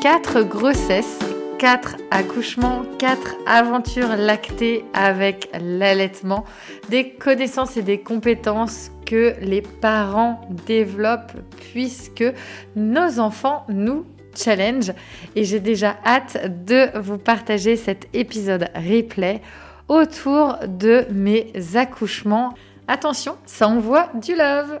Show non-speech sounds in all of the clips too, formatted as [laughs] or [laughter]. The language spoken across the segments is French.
4 grossesses, 4 accouchements, 4 aventures lactées avec l'allaitement, des connaissances et des compétences que les parents développent puisque nos enfants nous challenge et j'ai déjà hâte de vous partager cet épisode replay autour de mes accouchements. Attention, ça envoie du love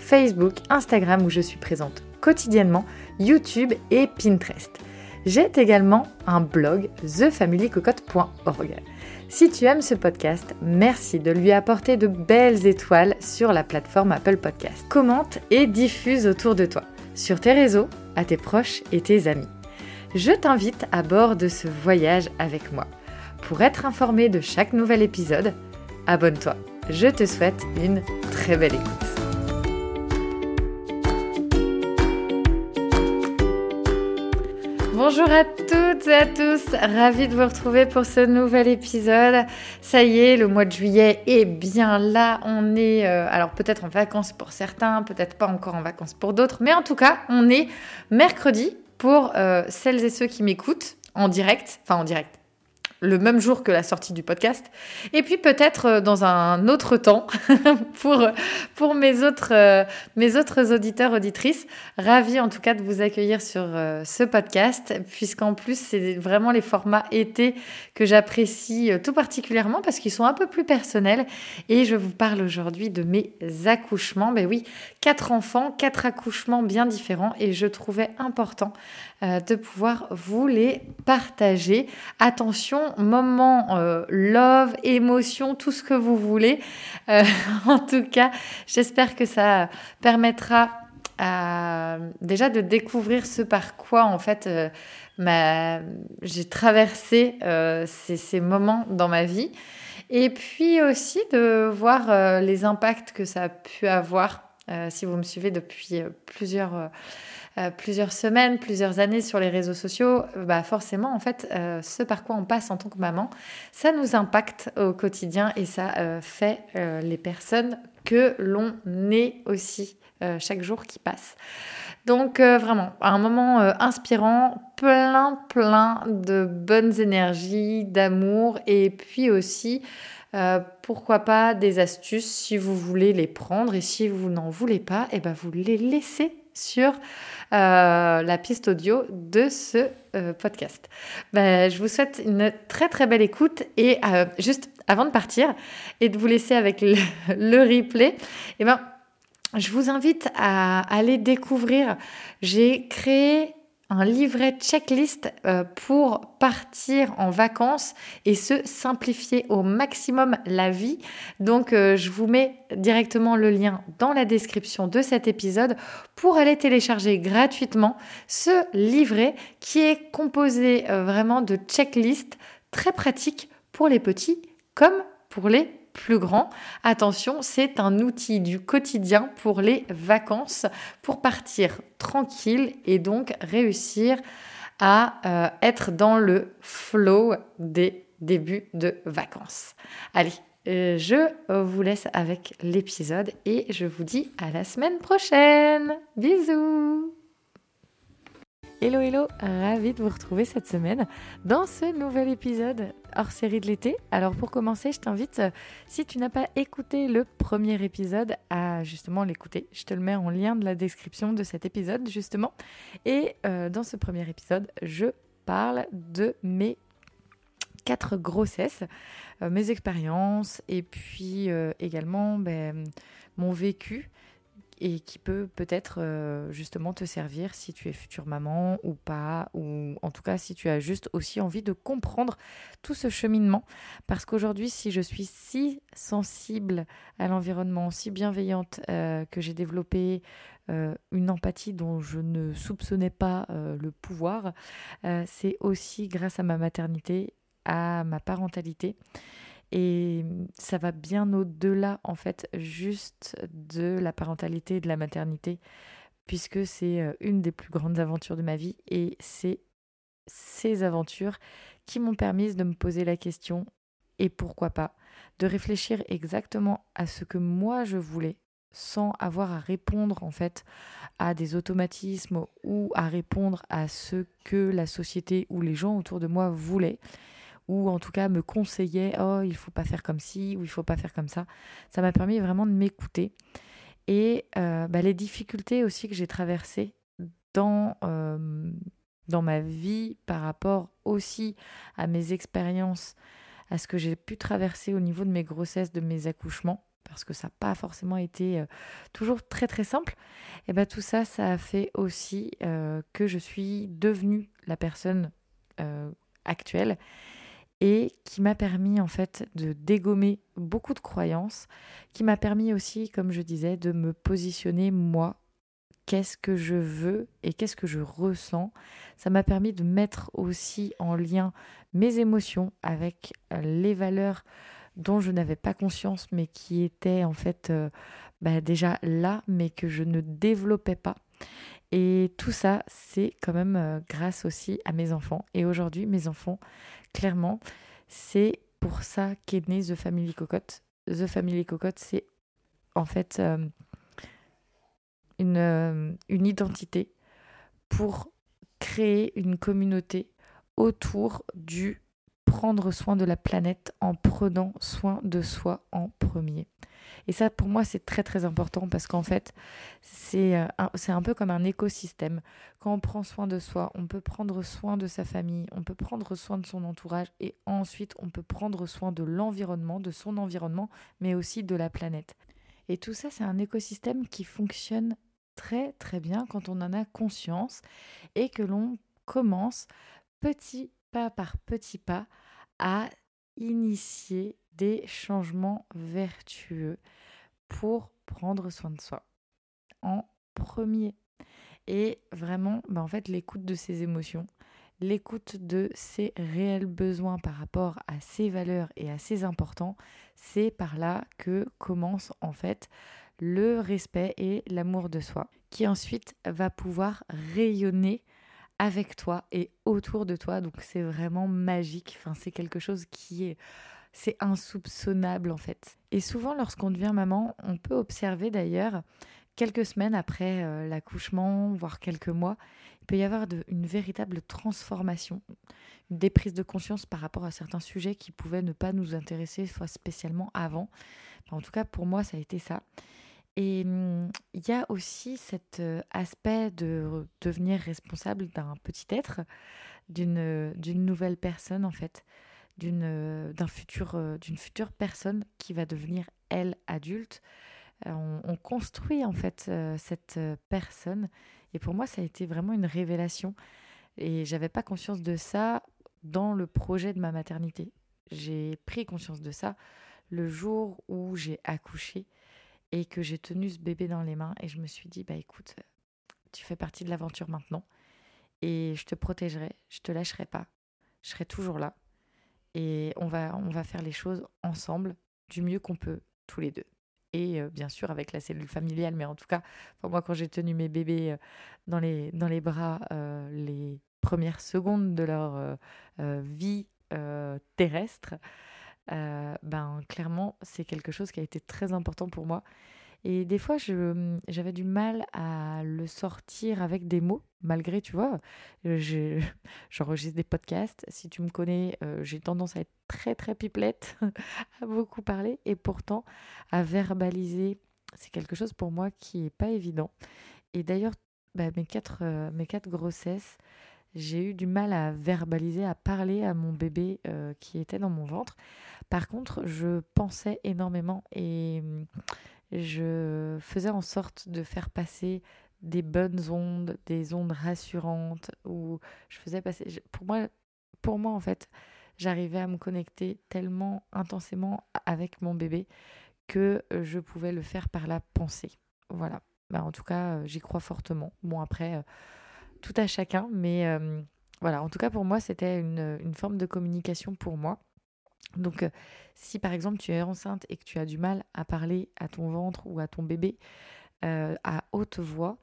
Facebook, Instagram où je suis présente quotidiennement, YouTube et Pinterest. J'ai également un blog thefamilycocotte.org. Si tu aimes ce podcast, merci de lui apporter de belles étoiles sur la plateforme Apple Podcast. Commente et diffuse autour de toi, sur tes réseaux, à tes proches et tes amis. Je t'invite à bord de ce voyage avec moi. Pour être informé de chaque nouvel épisode, abonne-toi. Je te souhaite une très belle écoute. Bonjour à toutes et à tous, ravie de vous retrouver pour ce nouvel épisode. Ça y est, le mois de juillet est bien là. On est euh, alors peut-être en vacances pour certains, peut-être pas encore en vacances pour d'autres, mais en tout cas, on est mercredi pour euh, celles et ceux qui m'écoutent en direct, enfin en direct, le même jour que la sortie du podcast. Et puis peut-être euh, dans un autre temps [laughs] pour, pour mes, autres, euh, mes autres auditeurs, auditrices. Ravi en tout cas de vous accueillir sur euh, ce podcast, puisqu'en plus c'est vraiment les formats été que j'apprécie tout particulièrement parce qu'ils sont un peu plus personnels. Et je vous parle aujourd'hui de mes accouchements. Ben oui, quatre enfants, quatre accouchements bien différents et je trouvais important de pouvoir vous les partager. Attention, moment euh, love, émotion, tout ce que vous voulez. Euh, [laughs] en tout cas, j'espère que ça permettra déjà de découvrir ce par quoi en fait euh, j'ai traversé ces, moments dans ma vie. Et puis aussi de voir les impacts que ça a pu avoir si vous me suivez depuis plusieurs euh, plusieurs semaines, plusieurs années sur les réseaux sociaux, euh, bah forcément, en fait, euh, ce par quoi on passe en tant que maman, ça nous impacte au quotidien et ça fait les personnes que l'on est aussi chaque jour qui passe. Donc vraiment, un moment inspirant, plein, plein de bonnes énergies, d'amour et puis aussi... pourquoi pas des astuces si vous voulez les prendre et si vous n'en voulez pas, et eh ben vous les laissez sur euh, la piste audio de ce euh, podcast. Ben, je vous souhaite une très très belle écoute et euh, juste avant de partir et de vous laisser avec le, [laughs] replay, et eh ben, je vous invite à aller découvrir. J'ai créé un livret checklist euh, pour partir en vacances et se simplifier au maximum la vie. Donc euh, je vous mets directement le lien dans la description de cet épisode pour aller télécharger gratuitement ce livret qui est composé euh, vraiment de checklists très pratiques pour les petits comme pour les plus grand. Attention, c'est un outil du quotidien pour les vacances, pour partir tranquille et donc réussir à euh, être dans le flow des débuts de vacances. Allez, euh, je vous laisse avec l'épisode et je vous dis à la semaine prochaine. Bisous Hello hello, ravi de vous retrouver cette semaine dans ce nouvel épisode hors série de l'été. Alors pour commencer, je t'invite, si tu n'as pas écouté le premier épisode, à justement l'écouter. Je te le mets en lien de la description de cet épisode justement. Et euh, dans ce premier épisode, je parle de mes quatre grossesses, euh, mes expériences et puis euh, également ben, mon vécu et qui peut peut-être euh, justement te servir si tu es future maman ou pas, ou en tout cas si tu as juste aussi envie de comprendre tout ce cheminement. Parce qu'aujourd'hui, si je suis si sensible à l'environnement, si bienveillante, euh, que j'ai développé euh, une empathie dont je ne soupçonnais pas le pouvoir, c'est aussi grâce à ma maternité, à ma parentalité. Et ça va bien au-delà, en fait, juste de la parentalité et de la maternité, puisque c'est euh, une des plus grandes aventures de ma vie. Et c'est ces aventures qui m'ont permis de me poser la question, et pourquoi pas, de réfléchir exactement à ce que moi je voulais, sans avoir à répondre en fait à des automatismes ou à répondre à ce que la société ou les gens autour de moi voulaient ou en tout cas me conseillait oh il faut pas faire comme ci ou il faut pas faire comme ça. Ça m'a permis vraiment de m'écouter et euh, bah, les difficultés aussi que j'ai traversées dans dans ma vie par rapport aussi à mes expériences, à ce que j'ai pu traverser au niveau de mes grossesses, de mes accouchements parce que ça n'a pas forcément été toujours très très simple, et ben tout ça, ça a fait aussi que je suis devenue la personne actuelle et qui m'a permis en fait de dégommer beaucoup de croyances, qui m'a permis aussi, comme je disais, de me positionner moi. Qu'est-ce que je veux et qu'est-ce que je ressens? Ça m'a permis de mettre aussi en lien mes émotions avec euh, les valeurs dont je n'avais pas conscience, mais qui étaient en fait euh, bah, déjà là, mais que je ne développais pas. Et tout ça, c'est quand même euh, grâce aussi à mes enfants. Et aujourd'hui, mes enfants, clairement, c'est pour ça qu'est née The Family Cocotte. The Family Cocotte, c'est en fait euh, euh, une identité pour créer une communauté autour du prendre soin de la planète en prenant soin de soi en premier. Et ça, pour moi, c'est très très important parce qu'en fait, c'est euh, un, un peu comme un écosystème. Quand on prend soin de soi, on peut prendre soin de sa famille, on peut prendre soin de son entourage et ensuite on peut prendre soin de l'environnement, de son environnement, mais aussi de la planète. Et tout ça, c'est un écosystème qui fonctionne très très bien quand on en a conscience et que l'on commence petit pas par petit pas à initier des changements vertueux pour prendre soin de soi en premier. Et vraiment, bah en fait, l'écoute de ses émotions, l'écoute de ses réels besoins par rapport à ses valeurs et à ses importants, c'est par là que commence en fait le respect et l'amour de soi, qui ensuite va pouvoir rayonner avec toi et autour de toi. Donc c'est vraiment magique. Enfin, c'est quelque chose qui est c'est insoupçonnable en fait. Et souvent lorsqu'on devient maman, on peut observer d'ailleurs quelques semaines après euh, l'accouchement, voire quelques mois, il peut y avoir une véritable transformation, des prises de conscience par rapport à certains sujets qui pouvaient ne pas nous intéresser soit spécialement avant. en tout cas, pour moi, ça a été ça. Et hum, il y a aussi cet euh, aspect de devenir responsable d'un petit être, d'une nouvelle personne en fait d'une euh, d'un futur euh, d'une future personne qui va devenir elle adulte. Euh, on, construit en fait cette personne. Et pour moi ça a été vraiment une révélation. Et j'avais pas conscience de ça dans le projet de ma maternité. J'ai pris conscience de ça le jour où j'ai accouché et que j'ai tenu ce bébé dans les mains. Et je me suis dit bah écoute tu fais partie de l'aventure maintenant. Et je te protégerai. Je te lâcherai pas. Je serai toujours là et on va, on va faire les choses ensemble du mieux qu'on peut, tous les deux. Et euh, bien sûr avec la cellule familiale, mais en tout cas, pour moi, quand j'ai tenu mes bébés euh, dans, les, dans les bras euh, les premières secondes de leur vie terrestre, ben clairement, c'est quelque chose qui a été très important pour moi. Et des fois, j'avais du mal à le sortir avec des mots, malgré, tu vois, [laughs] j'enregistre des podcasts. Si tu me connais, euh, j'ai tendance à être très, très pipelette, [laughs] à beaucoup parler. Et pourtant, à verbaliser, c'est quelque chose pour moi qui n'est pas évident. Et d'ailleurs, bah, mes, quatre, euh, mes quatre grossesses, j'ai eu du mal à verbaliser, à parler à mon bébé euh, qui était dans mon ventre. Par contre, je pensais énormément et hum, je faisais en sorte de faire passer des bonnes ondes, des ondes rassurantes, ou je faisais passer... Pour moi, pour moi en fait, j'arrivais à me connecter tellement intensément avec mon bébé que je pouvais le faire par la pensée. Voilà. Bah, en tout cas, euh, j'y crois fortement. Bon, après, euh, tout à chacun, mais euh, voilà, en tout cas, pour moi, c'était une, forme de communication pour moi. Donc, si par exemple tu es enceinte et que tu as du mal à parler à ton ventre ou à ton bébé à haute voix,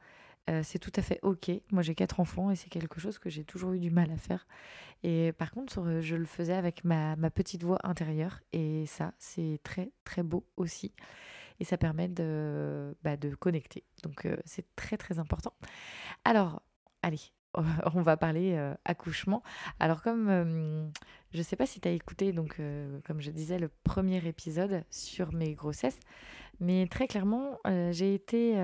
c'est tout à fait ok. Moi j'ai quatre enfants et c'est quelque chose que j'ai toujours eu du mal à faire. Et par contre, je le faisais avec ma, petite voix intérieure et ça, c'est très très beau aussi et ça permet de, bah, connecter. Donc euh, c'est très très important. Alors, allez, [laughs] on va parler euh, accouchement. Alors comme euh, je ne sais pas si tu as écouté, donc comme je disais, le premier épisode sur mes grossesses, mais très clairement, j'ai été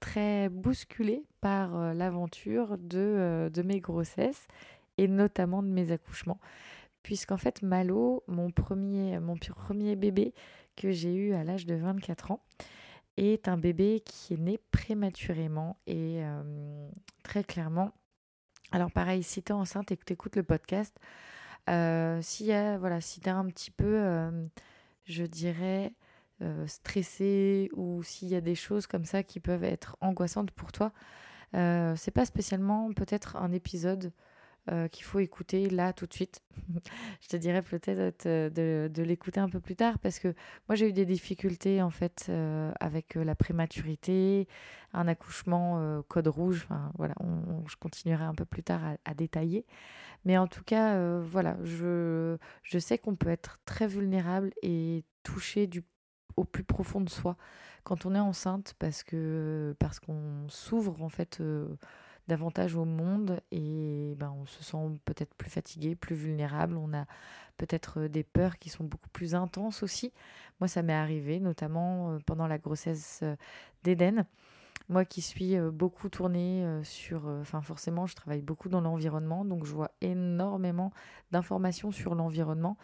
très bousculée par l'aventure de, mes grossesses et notamment de mes accouchements. Puisqu'en fait, Malo, mon premier, mon premier bébé, que j'ai eu à l'âge de 24 ans est un bébé qui est né prématurément et euh, très clairement. Alors pareil, si tu es enceinte et que tu écoutes le podcast, euh, si, voilà, si tu es un petit peu, euh, je dirais, stressé ou s'il y a des choses comme ça qui peuvent être angoissantes pour toi, c'est pas spécialement peut-être un épisode euh, qu'il faut écouter là tout de suite. [laughs] je te dirais peut-être de, de l'écouter un peu plus tard parce que moi j'ai eu des difficultés en fait euh, avec euh, la prématurité, un accouchement code rouge. Voilà, je continuerai un peu plus tard à, détailler. Mais en tout cas, voilà, je, sais qu'on peut être très vulnérable et touché au plus profond de soi quand on est enceinte parce que parce qu'on s'ouvre en fait davantage au monde et on se sent peut-être plus fatigué, plus vulnérable. On a peut-être euh, des peurs qui sont beaucoup plus intenses aussi. Moi, ça m'est arrivé, notamment euh, pendant la grossesse euh, d'Eden. Moi qui suis beaucoup tournée sur... Enfin forcément, je travaille beaucoup dans l'environnement, donc je vois énormément d'informations sur l'environnement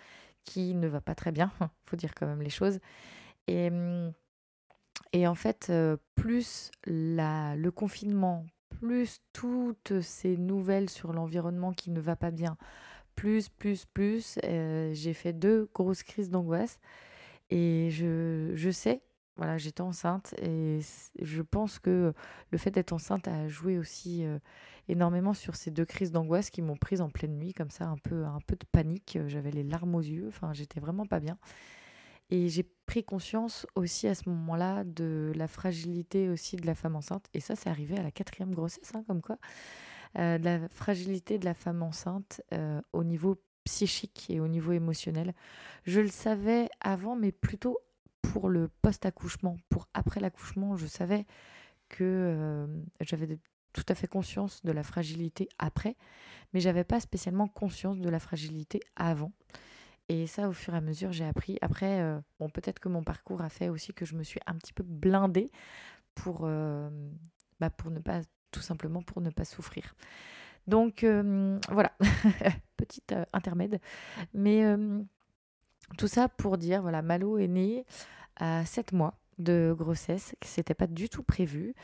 qui ne va pas très bien, [laughs] faut dire quand même les choses. Et, hum, en fait, plus le confinement, plus toutes ces nouvelles sur l'environnement qui ne va pas bien, plus, plus, plus, euh, j'ai fait deux grosses crises d'angoisse. Et je, je sais, voilà, j'étais enceinte et je pense que le fait d'être enceinte a joué aussi euh, énormément sur ces deux crises d'angoisse qui m'ont prise en pleine nuit, comme ça, un peu, un peu de panique. J'avais les larmes aux yeux, enfin, j'étais vraiment pas bien. Et j'ai pris conscience aussi à ce moment-là de la fragilité aussi de la femme enceinte. Et ça, c'est arrivé à la quatrième grossesse, hein, comme quoi. Euh, de la fragilité de la femme enceinte euh, au niveau psychique et au niveau émotionnel. Je le savais avant, mais plutôt pour le post-accouchement, pour après l'accouchement, je savais que euh, j'avais tout à fait conscience de la fragilité après, mais j'avais pas spécialement conscience de la fragilité avant. Et ça, au fur et à mesure, j'ai appris. Après, euh, bon, peut-être que mon parcours a fait aussi que je me suis un petit peu blindée pour, euh, bah, ne pas, tout simplement pour ne pas souffrir. Donc euh, voilà, [laughs] petite intermède. Mais tout ça pour dire, voilà, Malo est né à 7 mois de grossesse, qui n'était pas du tout prévu.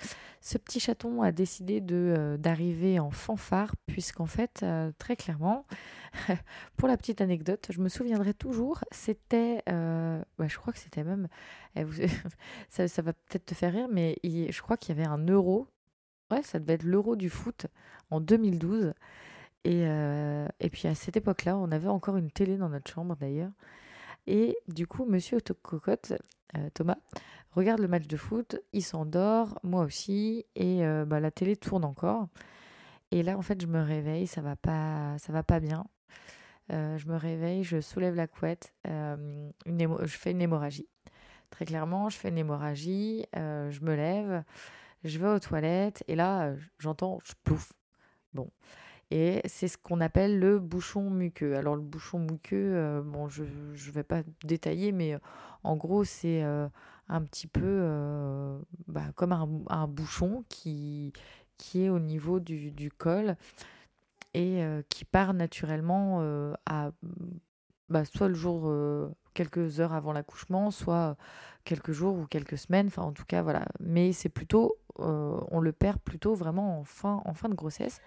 Ce petit chaton a décidé de euh, d'arriver en fanfare, puisqu'en fait, euh, très clairement, [laughs] pour la petite anecdote, je me souviendrai toujours, c'était, euh, je crois que c'était même, eh, [laughs] ça, ça, va peut-être te faire rire, mais je crois qu'il y avait un euro, ouais, ça devait être l'euro du foot en 2012. Et, et puis à cette époque-là, on avait encore une télé dans notre chambre d'ailleurs. Et du coup, monsieur Cocotte, Thomas, regarde le match de foot, il s'endort, moi aussi, et euh, bah, la télé tourne encore. Et là, en fait, je me réveille, ça va pas, ça va pas bien. Euh, je me réveille, je soulève la couette, euh, une je fais une hémorragie. Très clairement, je fais une hémorragie, je me lève, je vais aux toilettes et là, j'entends, je. Bon. Et c'est ce qu'on appelle le bouchon muqueux. Alors le bouchon muqueux, bon, je ne vais pas détailler, mais en gros, c'est un petit peu bah, comme un, bouchon qui, qui est au niveau du, du col et qui part naturellement à bah, soit le jour quelques heures avant l'accouchement, soit quelques jours ou quelques semaines, enfin en tout cas voilà. Mais c'est plutôt, on le perd plutôt vraiment en fin, en fin de grossesse.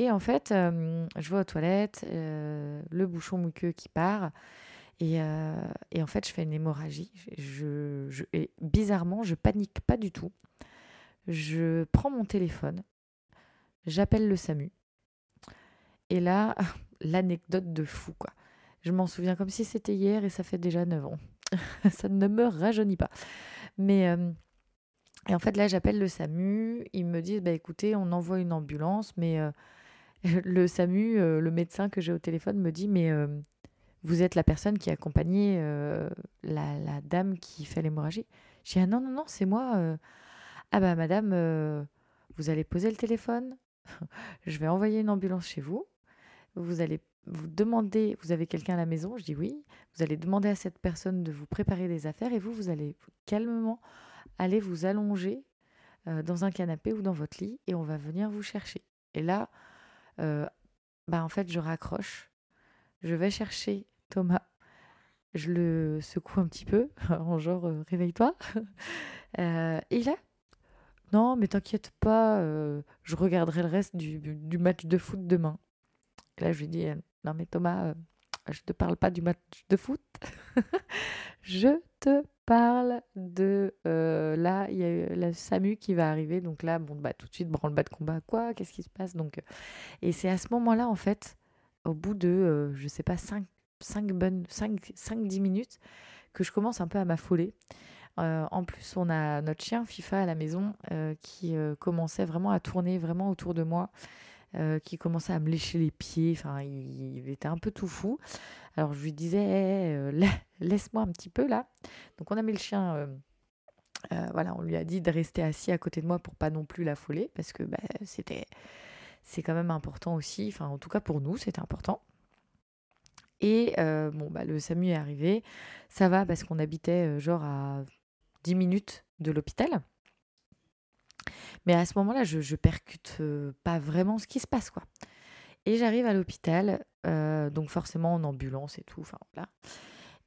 Et en fait, je vais aux toilettes, le bouchon muqueux qui part. Et, et, en fait, je fais une hémorragie. Je, je, et bizarrement, je panique pas du tout. Je prends mon téléphone, j'appelle le SAMU. Et là, [laughs] l'anecdote de fou, quoi. Je m'en souviens comme si c'était hier et ça fait déjà 9 ans. [laughs] ça ne me rajeunit pas. Mais euh, et en fait là j'appelle le SAMU, ils me disent bah écoutez, on envoie une ambulance mais euh, [laughs] le SAMU, euh, le médecin que j'ai au téléphone me dit mais vous êtes la personne qui accompagnait la, la, dame qui fait l'hémorragie. Je dis ah non non non, c'est moi. Ah bah madame vous allez poser le téléphone, [laughs] je vais envoyer une ambulance chez vous. Vous allez vous demandez, vous avez quelqu'un à la maison, je dis oui, vous allez demander à cette personne de vous préparer des affaires et vous, vous allez calmement aller vous allonger euh, dans un canapé ou dans votre lit et on va venir vous chercher. Et là, euh, bah en fait, je raccroche, je vais chercher Thomas, je le secoue un petit peu, [laughs] en genre euh, réveille-toi. [laughs] et là, non, mais t'inquiète pas, je regarderai le reste du, match de foot demain. là, je lui dis, non mais Thomas, euh, je te parle pas du match de foot. [laughs] je te parle de euh, là, il y a la SAMU qui va arriver. Donc là, bon, bah, tout de suite, branle-bas de combat. Quoi? Qu'est-ce qui se passe? Donc euh, Et c'est à ce moment-là, en fait, au bout de, je sais pas, 5, 5 bonnes, 5, 5, 10 minutes, que je commence un peu à m'affoler. en plus, on a notre chien FIFA à la maison qui commençait vraiment à tourner vraiment autour de moi. Euh, qui commençait à me lécher les pieds. Enfin, il, était un peu tout fou. Alors je lui disais, eh, euh, laisse-moi un petit peu là. Donc on a mis le chien. Euh, voilà, on lui a dit de rester assis à côté de moi pour pas non plus l'affoler parce que bah, c'était, c'est quand même important aussi. Enfin, en tout cas pour nous, c'était important. Et bon, bah, le SAMU est arrivé. Ça va parce qu'on habitait genre à 10 minutes de l'hôpital. Mais à ce moment-là, je, percute euh, pas vraiment ce qui se passe, quoi. Et j'arrive à l'hôpital, euh, donc forcément en ambulance et tout, enfin voilà.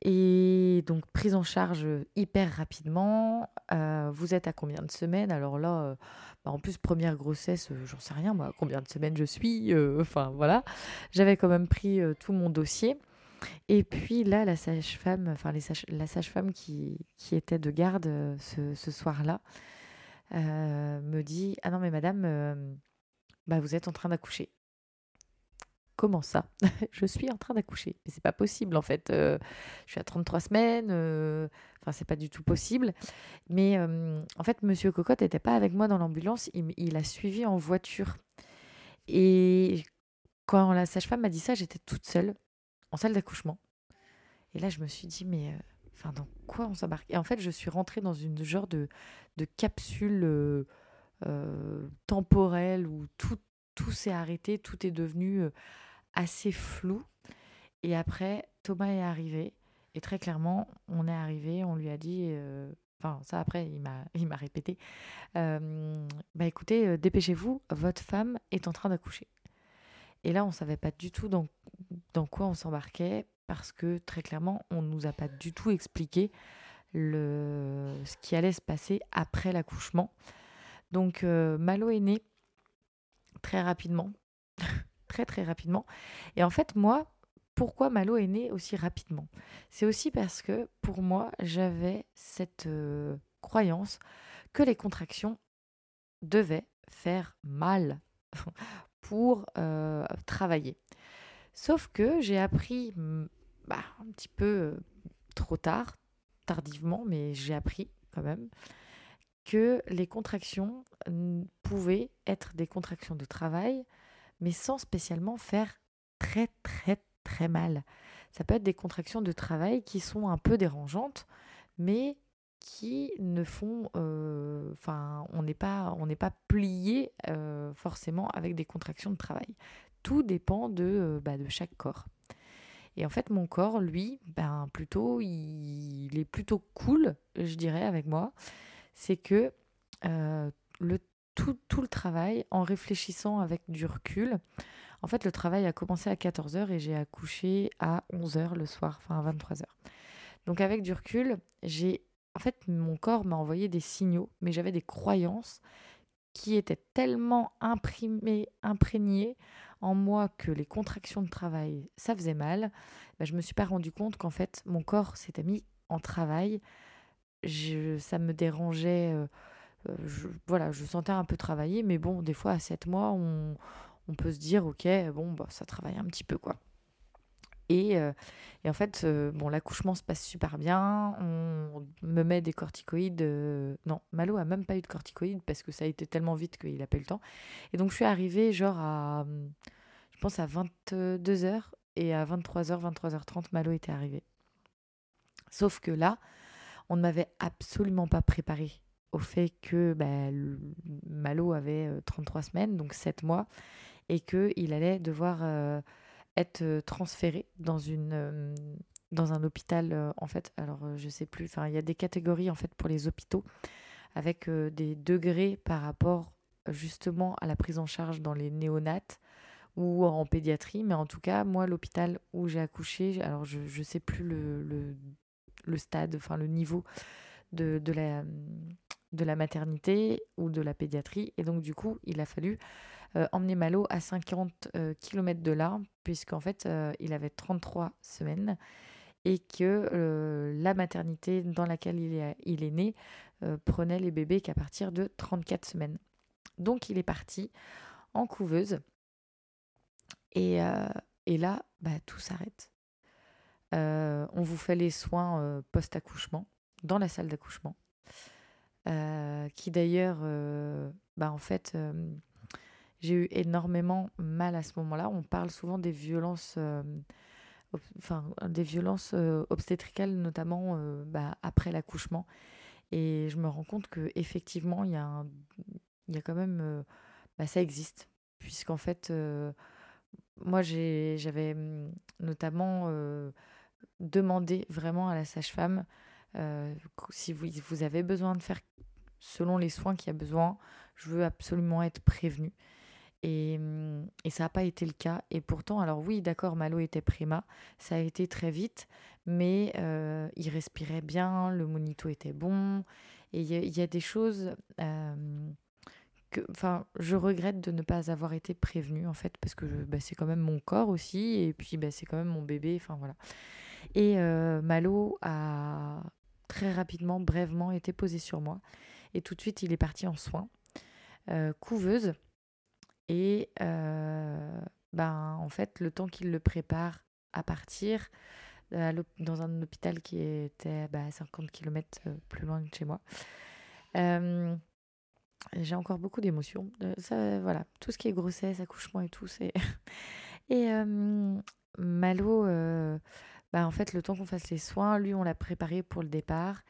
Et donc prise en charge hyper rapidement. Euh, vous êtes à combien de semaines? Alors là, bah, en plus première grossesse, j'en sais rien moi, combien de semaines je suis. [laughs] Enfin voilà, j'avais quand même pris tout mon dossier. Et puis là, la sage-femme, enfin la sage-femme qui, qui, était de garde ce, ce soir-là, euh, me dit Ah non, mais madame, euh, bah, vous êtes en train d'accoucher. Comment ça? [laughs] Je suis en train d'accoucher. Mais c'est pas possible en fait. Euh, je suis à 33 semaines. Enfin, c'est pas du tout possible. Mais en fait, monsieur Cocotte n'était pas avec moi dans l'ambulance. Il, il, a suivi en voiture. Et quand la sage-femme m'a dit ça, j'étais toute seule en salle d'accouchement. Et là, je me suis dit Mais Enfin, dans quoi on s'embarque? Et en fait, je suis rentrée dans une genre de, de capsule euh, euh, temporelle où tout, tout s'est arrêté, tout est devenu euh, assez flou. Et après, Thomas est arrivé. Et très clairement, on est arrivé, on lui a dit, enfin ça après, il m'a, [laughs] il m'a répété, bah écoutez, dépêchez-vous, votre femme est en train d'accoucher. Et là, on savait pas du tout dans, dans quoi on s'embarquait parce que très clairement, on ne nous a pas du tout expliqué le, ce qui allait se passer après l'accouchement. Donc euh, Malo est né très rapidement, [laughs] très très rapidement. Et en fait, moi, pourquoi Malo est né aussi rapidement? C'est aussi parce que pour moi, j'avais cette euh, croyance que les contractions devaient faire mal [laughs] pour euh, travailler. Sauf que j'ai appris bah, un petit peu euh, trop tard, tardivement, mais j'ai appris quand même que les contractions pouvaient être des contractions de travail, mais sans spécialement faire très très très mal. Ça peut être des contractions de travail qui sont un peu dérangeantes, mais qui ne font, enfin, on n'est pas, on n'est pas plié forcément avec des contractions de travail. Tout dépend de, bah, de chaque corps. Et en fait, mon corps, lui, ben plutôt, il, est plutôt cool, je dirais, avec moi. C'est que le tout, le travail, en réfléchissant avec du recul, en fait, le travail a commencé à 14h et j'ai accouché à 11h le soir, enfin à 23h. Donc avec du recul, fait mon corps m'a envoyé des signaux, mais j'avais des croyances qui étaient tellement imprimées, imprégnées en moi que les contractions de travail, ça faisait mal. Ben, je me suis pas rendu compte qu'en fait mon corps s'était mis en travail. Je, ça me dérangeait. Euh, euh, je, voilà, je sentais un peu travailler, mais bon, des fois à 7 mois, on, on peut se dire, ok, bon, bah, ça travaille un petit peu, quoi. Et, euh, et en fait, euh, l'accouchement se passe super bien. On me met des corticoïdes. Euh, non, Malo a même pas eu de corticoïdes parce que ça a été tellement vite qu'il a pas eu le temps. Et donc, je suis arrivée genre à, je pense à 22h et à 23h, 23h30, Malo était arrivé. Sauf que là, on ne m'avait absolument pas préparé au fait que bah, Malo avait 33 semaines, donc 7 mois, et qu'il allait devoir être euh, transféré dans une euh, dans un hôpital en fait. Alors je sais plus enfin il y a des catégories en fait pour les hôpitaux avec des degrés par rapport justement à la prise en charge dans les néonates ou en pédiatrie. Mais en tout cas moi l'hôpital où j'ai accouché alors je ne sais plus le, le, le, stade enfin le niveau de, de la de la maternité ou de la pédiatrie. Et donc du coup il a fallu euh, emmener Malo à 50 euh, km de là, puisqu'en fait, euh, il avait 33 semaines et que la maternité dans laquelle il est, il est né prenait les bébés qu'à partir de 34 semaines. Donc il est parti en couveuse et, et là, bah, tout s'arrête. on vous fait les soins post-accouchement dans la salle d'accouchement, qui d'ailleurs, bah, en fait, j'ai eu énormément mal à ce moment-là. On parle souvent des violences, euh, enfin des violences euh, obstétricales, notamment euh, bah, après l'accouchement. Et je me rends compte que effectivement, il y y a quand même, bah, ça existe, puisqu'en fait, moi j'avais mm, notamment demandé vraiment à la sage-femme si vous avez besoin de faire selon les soins qu'il y a besoin, je veux absolument être prévenue. Et, ça n'a pas été le cas. Et pourtant, alors oui, d'accord, Malo était prima, ça a été très vite, mais euh, il respirait bien, le monito était bon. Et il y, a des choses euh, que, enfin, je regrette de ne pas avoir été prévenue, en fait, parce que bah, c'est quand même mon corps aussi, et puis bah, c'est quand même mon bébé, enfin voilà. Et euh, Malo a très rapidement, brèvement, été posé sur moi. Et tout de suite, il est parti en soins. couveuse et euh, ben, en fait, le temps qu'il le prépare à partir dans un hôpital qui était bah, à 50 km euh, plus loin de chez moi, euh, j'ai encore beaucoup d'émotions. Ça, voilà, tout ce qui est grossesse, accouchement et tout, c'est. [laughs] et Malo, bah, en fait, le temps qu'on fasse les soins, lui, on l'a préparé pour le départ.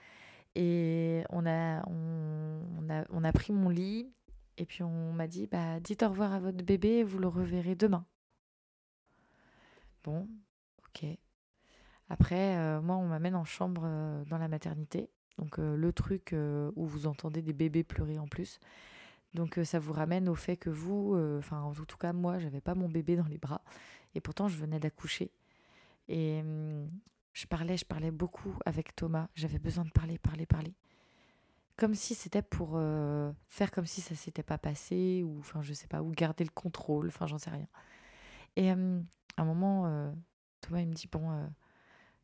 Et on a, on, a, on a pris mon lit et puis on m'a dit, bah, dites au revoir à votre bébé, vous le reverrez demain. Bon, ok. Après, euh, moi, on m'amène en chambre euh, dans la maternité. Donc euh, le truc où vous entendez des bébés pleurer en plus. Donc ça vous ramène au fait que vous, enfin en tout cas moi, j'avais pas mon bébé dans les bras. Et pourtant, je venais d'accoucher. Et hum, je parlais, je parlais beaucoup avec Thomas. J'avais besoin de parler, parler, parler comme si c'était pour euh, faire comme si ça s'était pas passé ou enfin je sais pas ou garder le contrôle enfin j'en sais rien. Et à un moment euh, Thomas il me dit bon euh,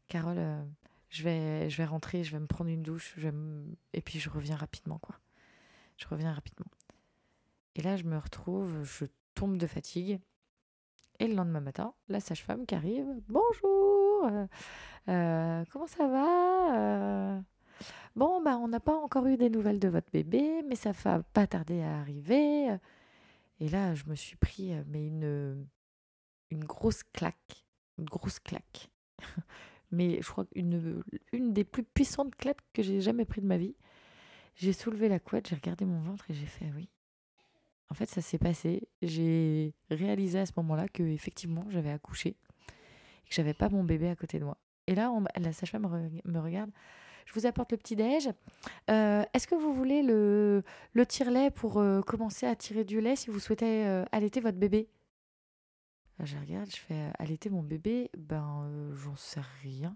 Carole je vais je vais rentrer je vais me prendre une douche je et puis je reviens rapidement quoi. Je reviens rapidement. Et là je me retrouve je tombe de fatigue. Et le lendemain matin la sage-femme qui arrive bonjour comment ça va Bon, bah, on n'a pas encore eu des nouvelles de votre bébé, mais ça va pas tarder à arriver. Et là, je me suis pris euh, mais une, une grosse claque. Une grosse claque. [laughs] mais je crois qu'une une des plus puissantes claques que j'ai jamais pris de ma vie. J'ai soulevé la couette, j'ai regardé mon ventre et j'ai fait oui. En fait, ça s'est passé. J'ai réalisé à ce moment-là que effectivement, j'avais accouché et que j'avais pas mon bébé à côté de moi. Et là, la sage-femme me regarde. Je vous apporte le petit déj. Euh, est-ce que vous voulez le, le tire-lait pour euh, commencer à tirer du lait si vous souhaitez euh, allaiter votre bébé? Je regarde, je fais allaiter mon bébé. Ben, j'en sais rien.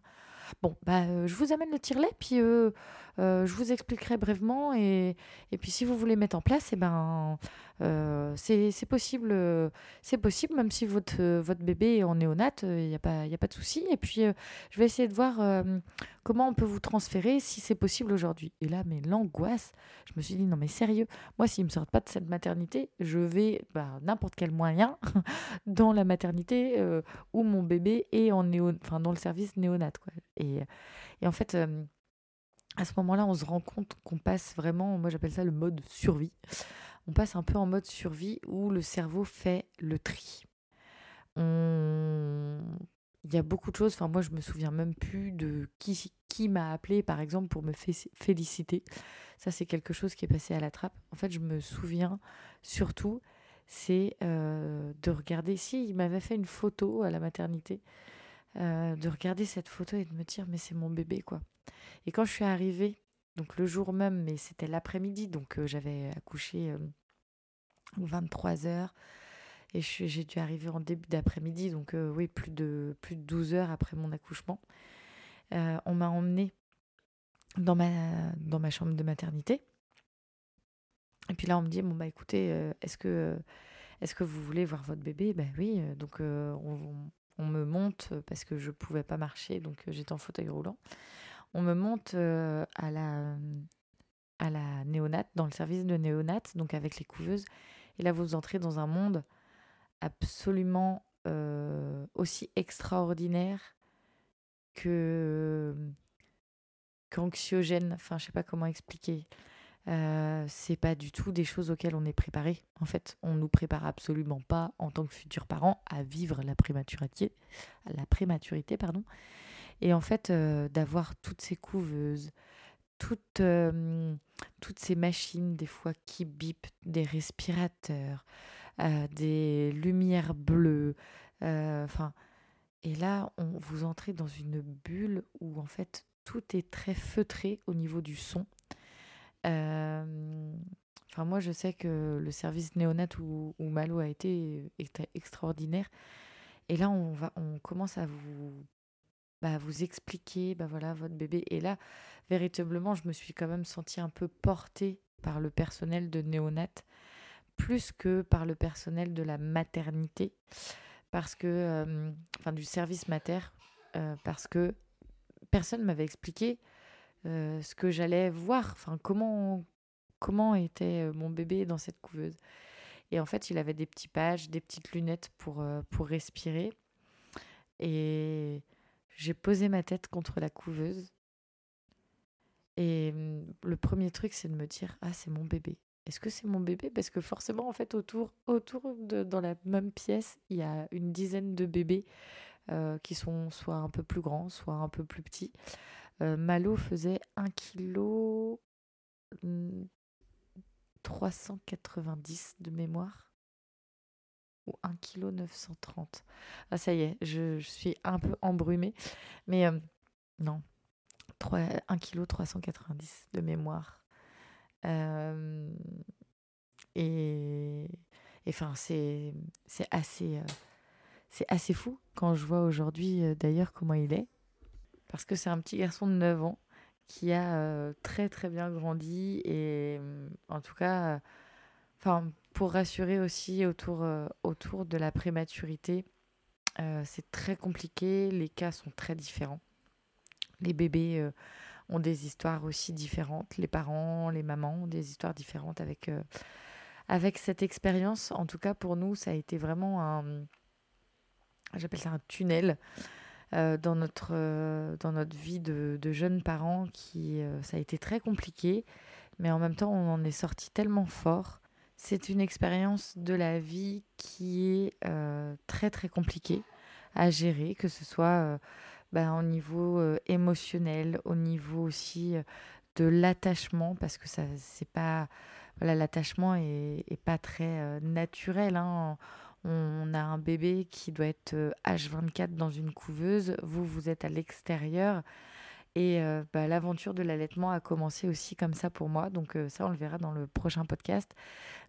Bon, bah, je vous amène le tire-lait, puis je vous expliquerai brièvement. Et, et, puis, si vous voulez mettre en place, et eh ben, c'est possible, c'est possible, même si votre, votre bébé est en néonate, il n'y a, pas, y a pas de souci. Et puis, je vais essayer de voir comment on peut vous transférer si c'est possible aujourd'hui. Et là, mais l'angoisse, je me suis dit, non, mais sérieux, moi, s'ils ne me sortent pas de cette maternité, je vais, bah, n'importe quel moyen, [laughs] dans la maternité où mon bébé est en néo, enfin, dans le service néonate. Quoi. Et, et en fait, à ce moment-là, on se rend compte qu'on passe vraiment, moi j'appelle ça le mode survie. On passe un peu en mode survie où le cerveau fait le tri. On... Il y a beaucoup de choses, enfin moi je me souviens même plus de qui, qui m'a appelé par exemple pour me féliciter. Ça c'est quelque chose qui est passé à la trappe. En fait je me souviens surtout, c'est euh, de regarder, si il m'avait fait une photo à la maternité, euh, de regarder cette photo et de me dire mais c'est mon bébé quoi. Et quand je suis arrivée, donc le jour même, mais c'était l'après-midi, donc euh, j'avais accouché euh, 23 heures et j'ai dû arriver en début d'après-midi, donc euh, oui, plus de, plus de 12 heures après mon accouchement. on m'a emmenée dans ma, dans ma chambre de maternité. Et puis là, on me dit, bon, bah écoutez, est-ce que, est que vous voulez voir votre bébé? Ben oui, donc on, on, me monte parce que je ne pouvais pas marcher, donc j'étais en fauteuil roulant on me monte euh, à la néonate, dans le service de néonate, donc avec les couveuses. Et là, vous entrez dans un monde absolument euh, aussi extraordinaire que qu'anxiogène. Enfin, je sais pas comment expliquer. Euh, c'est pas du tout des choses auxquelles on est préparé. En fait, on nous prépare absolument pas en tant que futurs parents à vivre la prématurité, la prématurité, pardon. Et en fait, euh, d'avoir toutes ces couveuses, toutes, euh, toutes ces machines, des fois qui bipent, des respirateurs, euh, des lumières bleues, enfin. et là, on, vous entrez dans une bulle où en fait tout est très feutré au niveau du son. Enfin, moi, je sais que le service néonat où, où Malo a été était extraordinaire. Et là, on, va, on commence à vous bah, vous expliquer bah voilà votre bébé. Et là véritablement je me suis quand même sentie un peu portée par le personnel de néonat plus que par le personnel de la maternité parce que euh, enfin du service mater euh, parce que personne m'avait expliqué euh, ce que j'allais voir enfin comment comment était mon bébé dans cette couveuse. Et en fait il avait des petits pages des petites lunettes pour pour respirer. Et j'ai posé ma tête contre la couveuse. Et mmh, le premier truc, c'est de me dire Ah, c'est mon bébé. Est-ce que c'est mon bébé? Parce que forcément, en fait, autour, autour de, dans la même pièce, il y a une dizaine de bébés euh, qui sont soit un peu plus grands, soit un peu plus petits. Euh, Malo faisait 1 kg 390 de mémoire ou 1 kg 930. Ah ça y est, je, suis un peu embrumée. Mais euh, non, 3, 1 kg 390 de mémoire. Euh, et enfin, c'est assez, euh, c'est assez fou quand je vois aujourd'hui d'ailleurs comment il est. Parce que c'est un petit garçon de 9 ans qui a très très bien grandi et en tout cas, enfin pour rassurer aussi autour, euh, autour de la prématurité, euh, c'est très compliqué, les cas sont très différents. Les bébés euh, ont des histoires aussi différentes, les parents, les mamans ont des histoires différentes avec, avec cette expérience. En tout cas, pour nous, ça a été vraiment un, j'appelle ça un tunnel. dans, notre, dans notre vie de, de jeunes parents qui ça a été très compliqué mais en même temps on en est sorti tellement fort c'est une expérience de la vie qui est euh, très très compliquée à gérer, que ce soit euh, bah, au niveau émotionnel, au niveau aussi de l'attachement, parce que ça, c'est pas, voilà, l'attachement est, pas très naturel. Hein. On a un bébé qui doit être H24 dans une couveuse. Vous, vous êtes à l'extérieur. Et euh, bah, l'aventure de l'allaitement a commencé aussi comme ça pour moi. Donc euh, ça, on le verra dans le prochain podcast.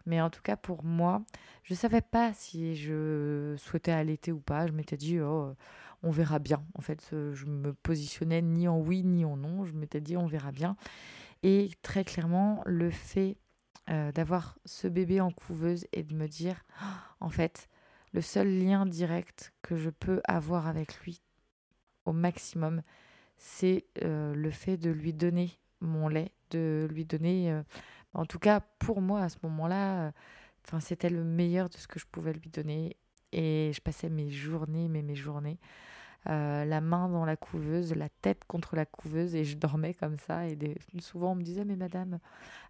Mais en tout cas, pour moi, je ne savais pas si je souhaitais allaiter ou pas. Je m'étais dit, oh, on verra bien. En fait, je me positionnais ni en oui ni en non. Je m'étais dit, on verra bien. Et très clairement, le fait euh, d'avoir ce bébé en couveuse et de me dire, en fait, le seul lien direct que je peux avoir avec lui au maximum, c'est euh, le fait de lui donner mon lait, de lui donner, euh, en tout cas pour moi à ce moment-là, euh, c'était le meilleur de ce que je pouvais lui donner. Et je passais mes journées, mes journées, la main dans la couveuse, la tête contre la couveuse, et je dormais comme ça. Et souvent on me disait, mais madame,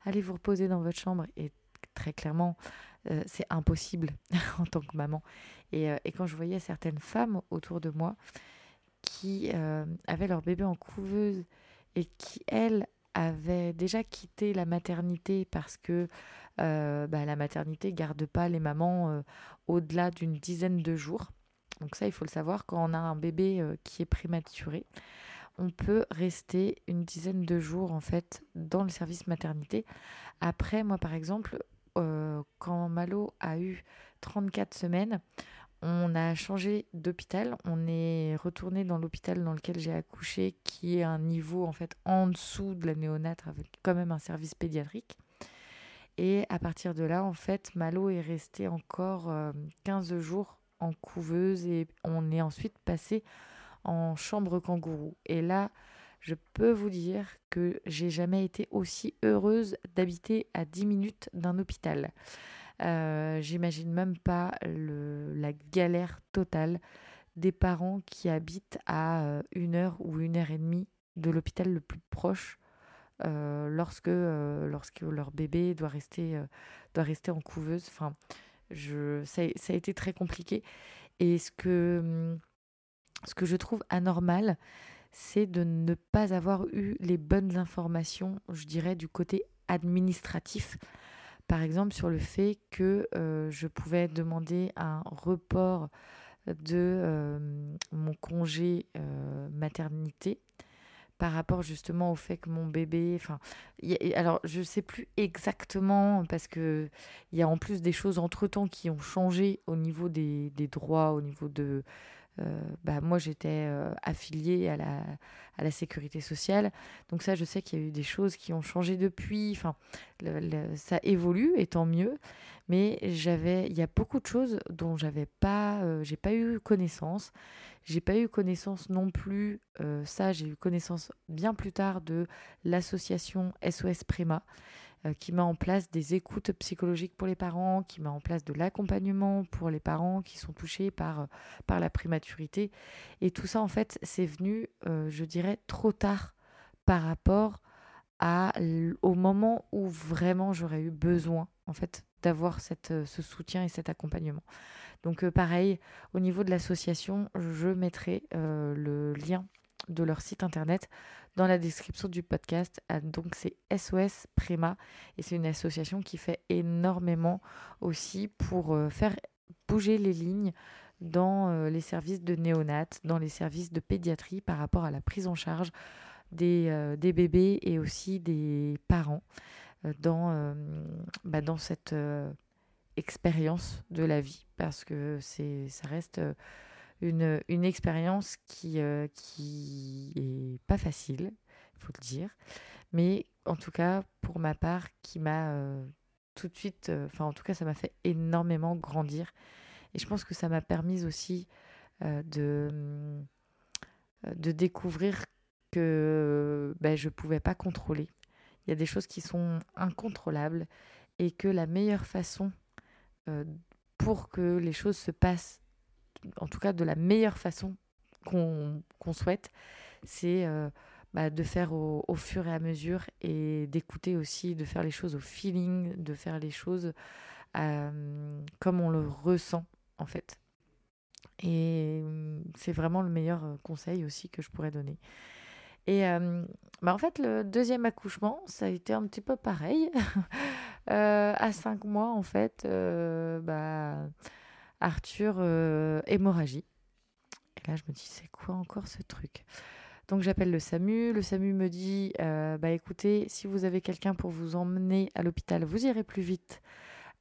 allez vous reposer dans votre chambre. Et très clairement, c'est impossible [laughs] en tant que maman. Et, et, quand je voyais certaines femmes autour de moi qui euh, avaient leur bébé en couveuse et qui, elles, avaient déjà quitté la maternité parce que euh, bah, la maternité garde pas les mamans euh, au-delà d'une dizaine de jours. Donc ça, il faut le savoir, quand on a un bébé qui est prématuré, on peut rester une dizaine de jours en fait dans le service maternité. Après, moi par exemple, quand Malo a eu 34 semaines, on a changé d'hôpital. On est retourné dans l'hôpital dans lequel j'ai accouché, qui est un niveau en fait en dessous de la néonate, avec quand même un service pédiatrique. Et à partir de là, en fait, Malo est resté encore 15 euh, jours en couveuse et on est ensuite passé en chambre kangourou. Et là, je peux vous dire que j'ai jamais été aussi heureuse d'habiter à 10 minutes d'un hôpital. Euh, j'imagine même pas la galère totale des parents qui habitent à euh, une heure ou une heure et demie de l'hôpital le plus proche euh, lorsque, leur bébé doit rester, en couveuse. Enfin, ça, a été très compliqué. Et ce que je trouve anormal, c'est de ne pas avoir eu les bonnes informations, je dirais, du côté administratif par exemple sur le fait que euh, je pouvais demander un report de euh, mon congé euh, maternité par rapport justement au fait que mon bébé, enfin, alors je sais plus exactement parce que il y a en plus des choses entre temps qui ont changé au niveau des, des droits, au niveau de bah, moi j'étais euh, affiliée à la, à la sécurité sociale. Donc ça, je sais qu'il y a eu des choses qui ont changé depuis. Enfin, ça évolue et tant mieux. Mais j'avais, il y a beaucoup de choses dont j'avais pas, euh, j'ai pas eu connaissance. J'ai pas eu connaissance non plus. ça, j'ai eu connaissance bien plus tard de l'association SOS Prima. Euh, qui met en place des écoutes psychologiques pour les parents, qui met en place de l'accompagnement pour les parents qui sont touchés par, euh, par la prématurité. Et tout ça, en fait, c'est venu, euh, je dirais, trop tard par rapport à, au moment où vraiment j'aurais eu besoin, en fait, d'avoir ce soutien et cet accompagnement. Donc pareil, au niveau de l'association, je mettrai le lien de leur site internet dans la description du podcast. Ah, donc c'est SOS Prima et c'est une association qui fait énormément aussi pour euh, faire bouger les lignes dans euh, les services de néonat, dans les services de pédiatrie par rapport à la prise en charge des, euh, des bébés et aussi des parents dans, bah, dans cette expérience de la vie parce que ça reste une, une expérience qui, euh, qui est pas facile, il faut le dire, mais en tout cas, pour ma part, qui m'a euh, tout de suite, euh, enfin en tout cas, ça m'a fait énormément grandir. Et je pense que ça m'a permis aussi de, de découvrir que ben, je ne pouvais pas contrôler. Il y a des choses qui sont incontrôlables et que la meilleure façon pour que les choses se passent en tout cas de la meilleure façon qu'on souhaite, c'est euh, bah, de faire au, fur et à mesure et d'écouter aussi, de faire les choses au feeling, de faire les choses euh, comme on le ressent en fait. Et mmh, c'est vraiment le meilleur conseil aussi que je pourrais donner. Et bah en fait, le deuxième accouchement, ça a été un petit peu pareil. [laughs] à cinq mois, en fait, bah, Arthur, hémorragie. Et là, je me dis, c'est quoi encore ce truc? Donc j'appelle le SAMU. Le SAMU me dit bah écoutez, si vous avez quelqu'un pour vous emmener à l'hôpital, vous irez plus vite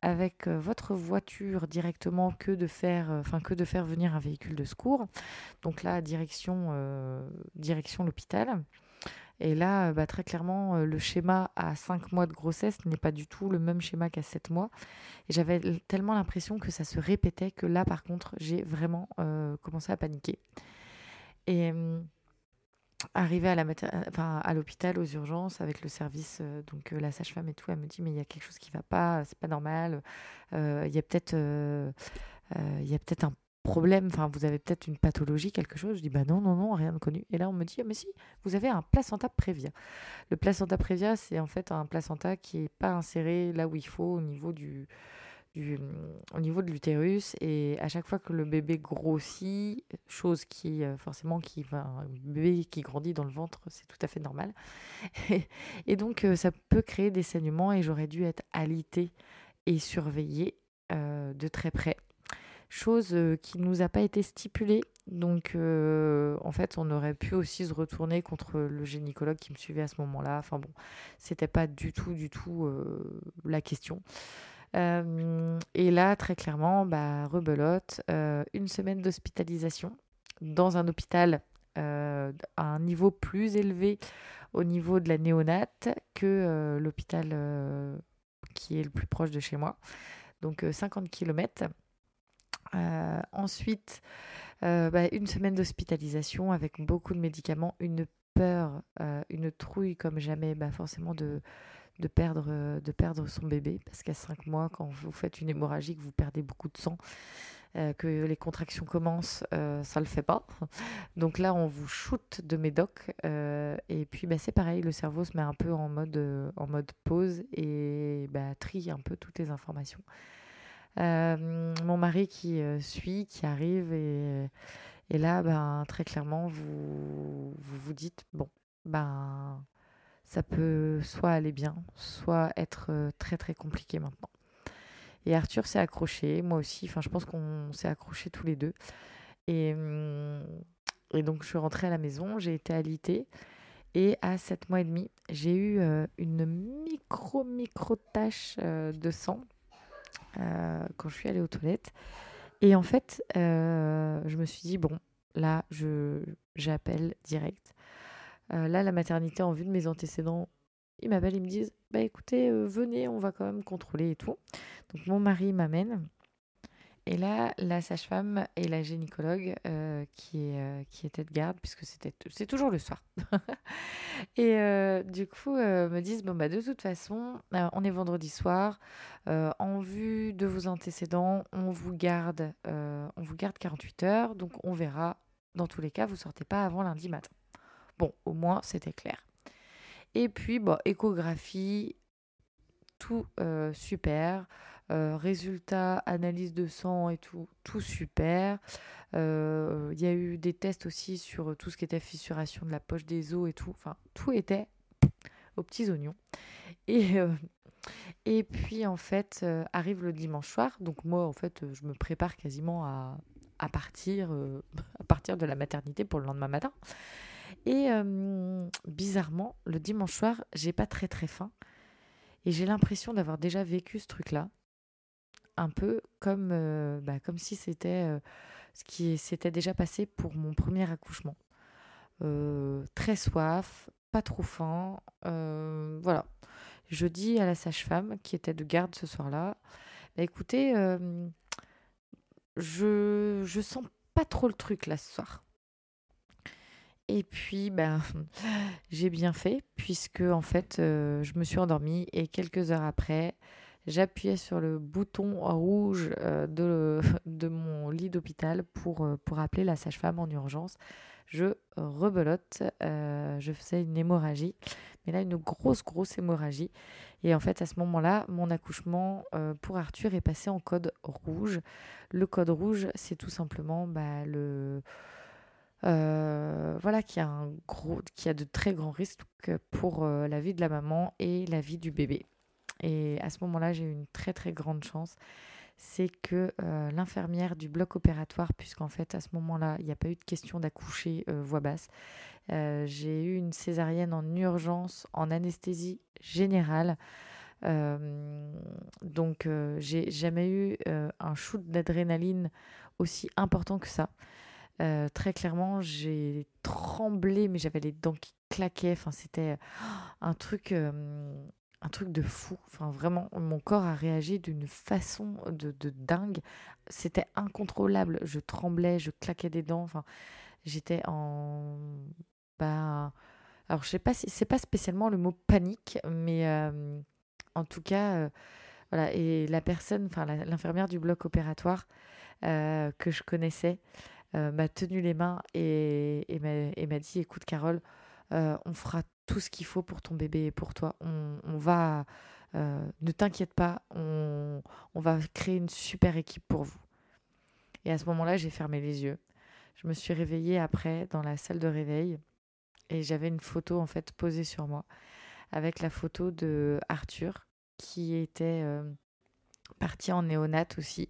avec votre voiture directement que de faire, enfin que de faire venir un véhicule de secours. Donc là, direction, direction l'hôpital. Et là, bah, très clairement, le schéma à 5 mois de grossesse n'est pas du tout le même schéma qu'à 7 mois. Et j'avais tellement l'impression que ça se répétait que là, par contre, j'ai vraiment commencé à paniquer. Et mmh, arrivé à l'hôpital aux urgences avec le service euh, donc euh, la sage-femme et tout elle me dit mais il y a quelque chose qui va pas c'est pas normal euh, il y a peut-être il y a peut-être un problème enfin vous avez peut-être une pathologie quelque chose je dis bah non non non rien de connu et là on me dit ah, mais si vous avez un placenta prévia le placenta prévia c'est en fait un placenta qui est pas inséré là où il faut au niveau du au niveau de l'utérus et à chaque fois que le bébé grossit, chose qui euh, forcément qui un bébé qui grandit dans le ventre, c'est tout à fait normal. [laughs] et donc euh, ça peut créer des saignements et j'aurais dû être alitée et surveillée euh, de très près. Chose qui ne nous a pas été stipulée. Donc en fait, on aurait pu aussi se retourner contre le gynécologue qui me suivait à ce moment-là. Enfin bon, c'était pas du tout, du tout la question. Euh, et là, très clairement, bah, rebelote, euh, une semaine d'hospitalisation dans un hôpital euh, à un niveau plus élevé au niveau de la néonate que l'hôpital qui est le plus proche de chez moi. Donc 50 km. Ensuite, bah, une semaine d'hospitalisation avec beaucoup de médicaments, une peur, une trouille comme jamais, bah, forcément de, de perdre, euh, de perdre son bébé, parce qu'à 5 mois, quand vous faites une hémorragie, que vous perdez beaucoup de sang, euh, que les contractions commencent, euh, ça le fait pas. [laughs] Donc là, on vous shoot de médoc, et puis bah, c'est pareil, le cerveau se met un peu en mode, en mode pause et bah, trie un peu toutes les informations. Mon mari qui suit, qui arrive, et, là, ben, très clairement, vous, vous dites, bon, ben ça peut soit aller bien, soit être euh, très très compliqué maintenant. Et Arthur s'est accroché, moi aussi, enfin je pense qu'on s'est accrochés tous les deux. Et, hum, donc je suis rentrée à la maison, j'ai été alitée. Et à 7 mois et demi, j'ai eu euh, une micro micro tache euh, de sang quand je suis allée aux toilettes. Et en fait, je me suis dit, bon, là, j'appelle direct. Euh, là, la maternité, en vue de mes antécédents, ils m'appellent, ils me disent Bah écoutez, euh, venez, on va quand même contrôler et tout. Donc mon mari m'amène. Et là, la sage-femme et la gynécologue euh, qui, est, qui était de garde, puisque c'était c'est toujours le soir. [laughs] et du coup, me disent Bon, bah de toute façon, on est vendredi soir. en vue de vos antécédents, on vous garde, on vous garde 48 heures. Donc on verra. Dans tous les cas, vous sortez pas avant lundi matin. Bon, au moins, c'était clair. Et puis, bon, échographie, tout euh, super. Euh, résultats, analyse de sang et tout, tout super. Euh, il y a eu des tests aussi sur tout ce qui était fissuration de la poche des os et tout. Enfin, tout était aux petits oignons. Et, et puis, en fait, arrive le dimanche soir. Donc, moi, en fait, je me prépare quasiment à, à partir, à partir de la maternité pour le lendemain matin. Et bizarrement, le dimanche soir, j'ai pas très très faim. Et j'ai l'impression d'avoir déjà vécu ce truc-là. Un peu comme, bah, comme si c'était ce qui s'était déjà passé pour mon premier accouchement. très soif, pas trop faim. voilà. Je dis à la sage-femme qui était de garde ce soir-là, bah, écoutez, je, je sens pas trop le truc là ce soir. Et puis, ben, [laughs] j'ai bien fait, puisque en fait, euh, je me suis endormie et quelques heures après, j'appuyais sur le bouton rouge de, [laughs] de mon lit d'hôpital pour, pour appeler la sage-femme en urgence. Je rebelote, je faisais une hémorragie, mais là une grosse, grosse hémorragie. Et en fait, à ce moment-là, mon accouchement pour Arthur est passé en code rouge. Le code rouge, c'est tout simplement bah, le euh, voilà, qui a, un gros, qui a de très grands risques pour euh, la vie de la maman et la vie du bébé. Et à ce moment-là, j'ai eu une très très grande chance. C'est que euh, l'infirmière du bloc opératoire, puisqu'en fait à ce moment-là, il n'y a pas eu de question d'accoucher voix basse, j'ai eu une césarienne en urgence, en anesthésie générale. donc j'ai jamais eu un shoot d'adrénaline aussi important que ça. Euh, très clairement, j'ai tremblé, mais j'avais les dents qui claquaient. Enfin, c'était euh, un truc, euh, un truc de fou. Enfin, vraiment, mon corps a réagi d'une façon de, dingue. C'était incontrôlable. Je tremblais, je claquais des dents. Enfin, j'étais en, bah, alors je sais pas si c'est pas spécialement le mot panique, mais en tout cas, voilà. Et la personne, enfin l'infirmière du bloc opératoire que je connaissais. Euh, m'a tenu les mains et, et m'a dit écoute Carole, euh, on fera tout ce qu'il faut pour ton bébé et pour toi. On, va, euh, ne t'inquiète pas, on, on, va créer une super équipe pour vous. Et à ce moment-là, j'ai fermé les yeux. Je me suis réveillée après dans la salle de réveil et j'avais une photo en fait posée sur moi avec la photo de Arthur qui était parti en néonat aussi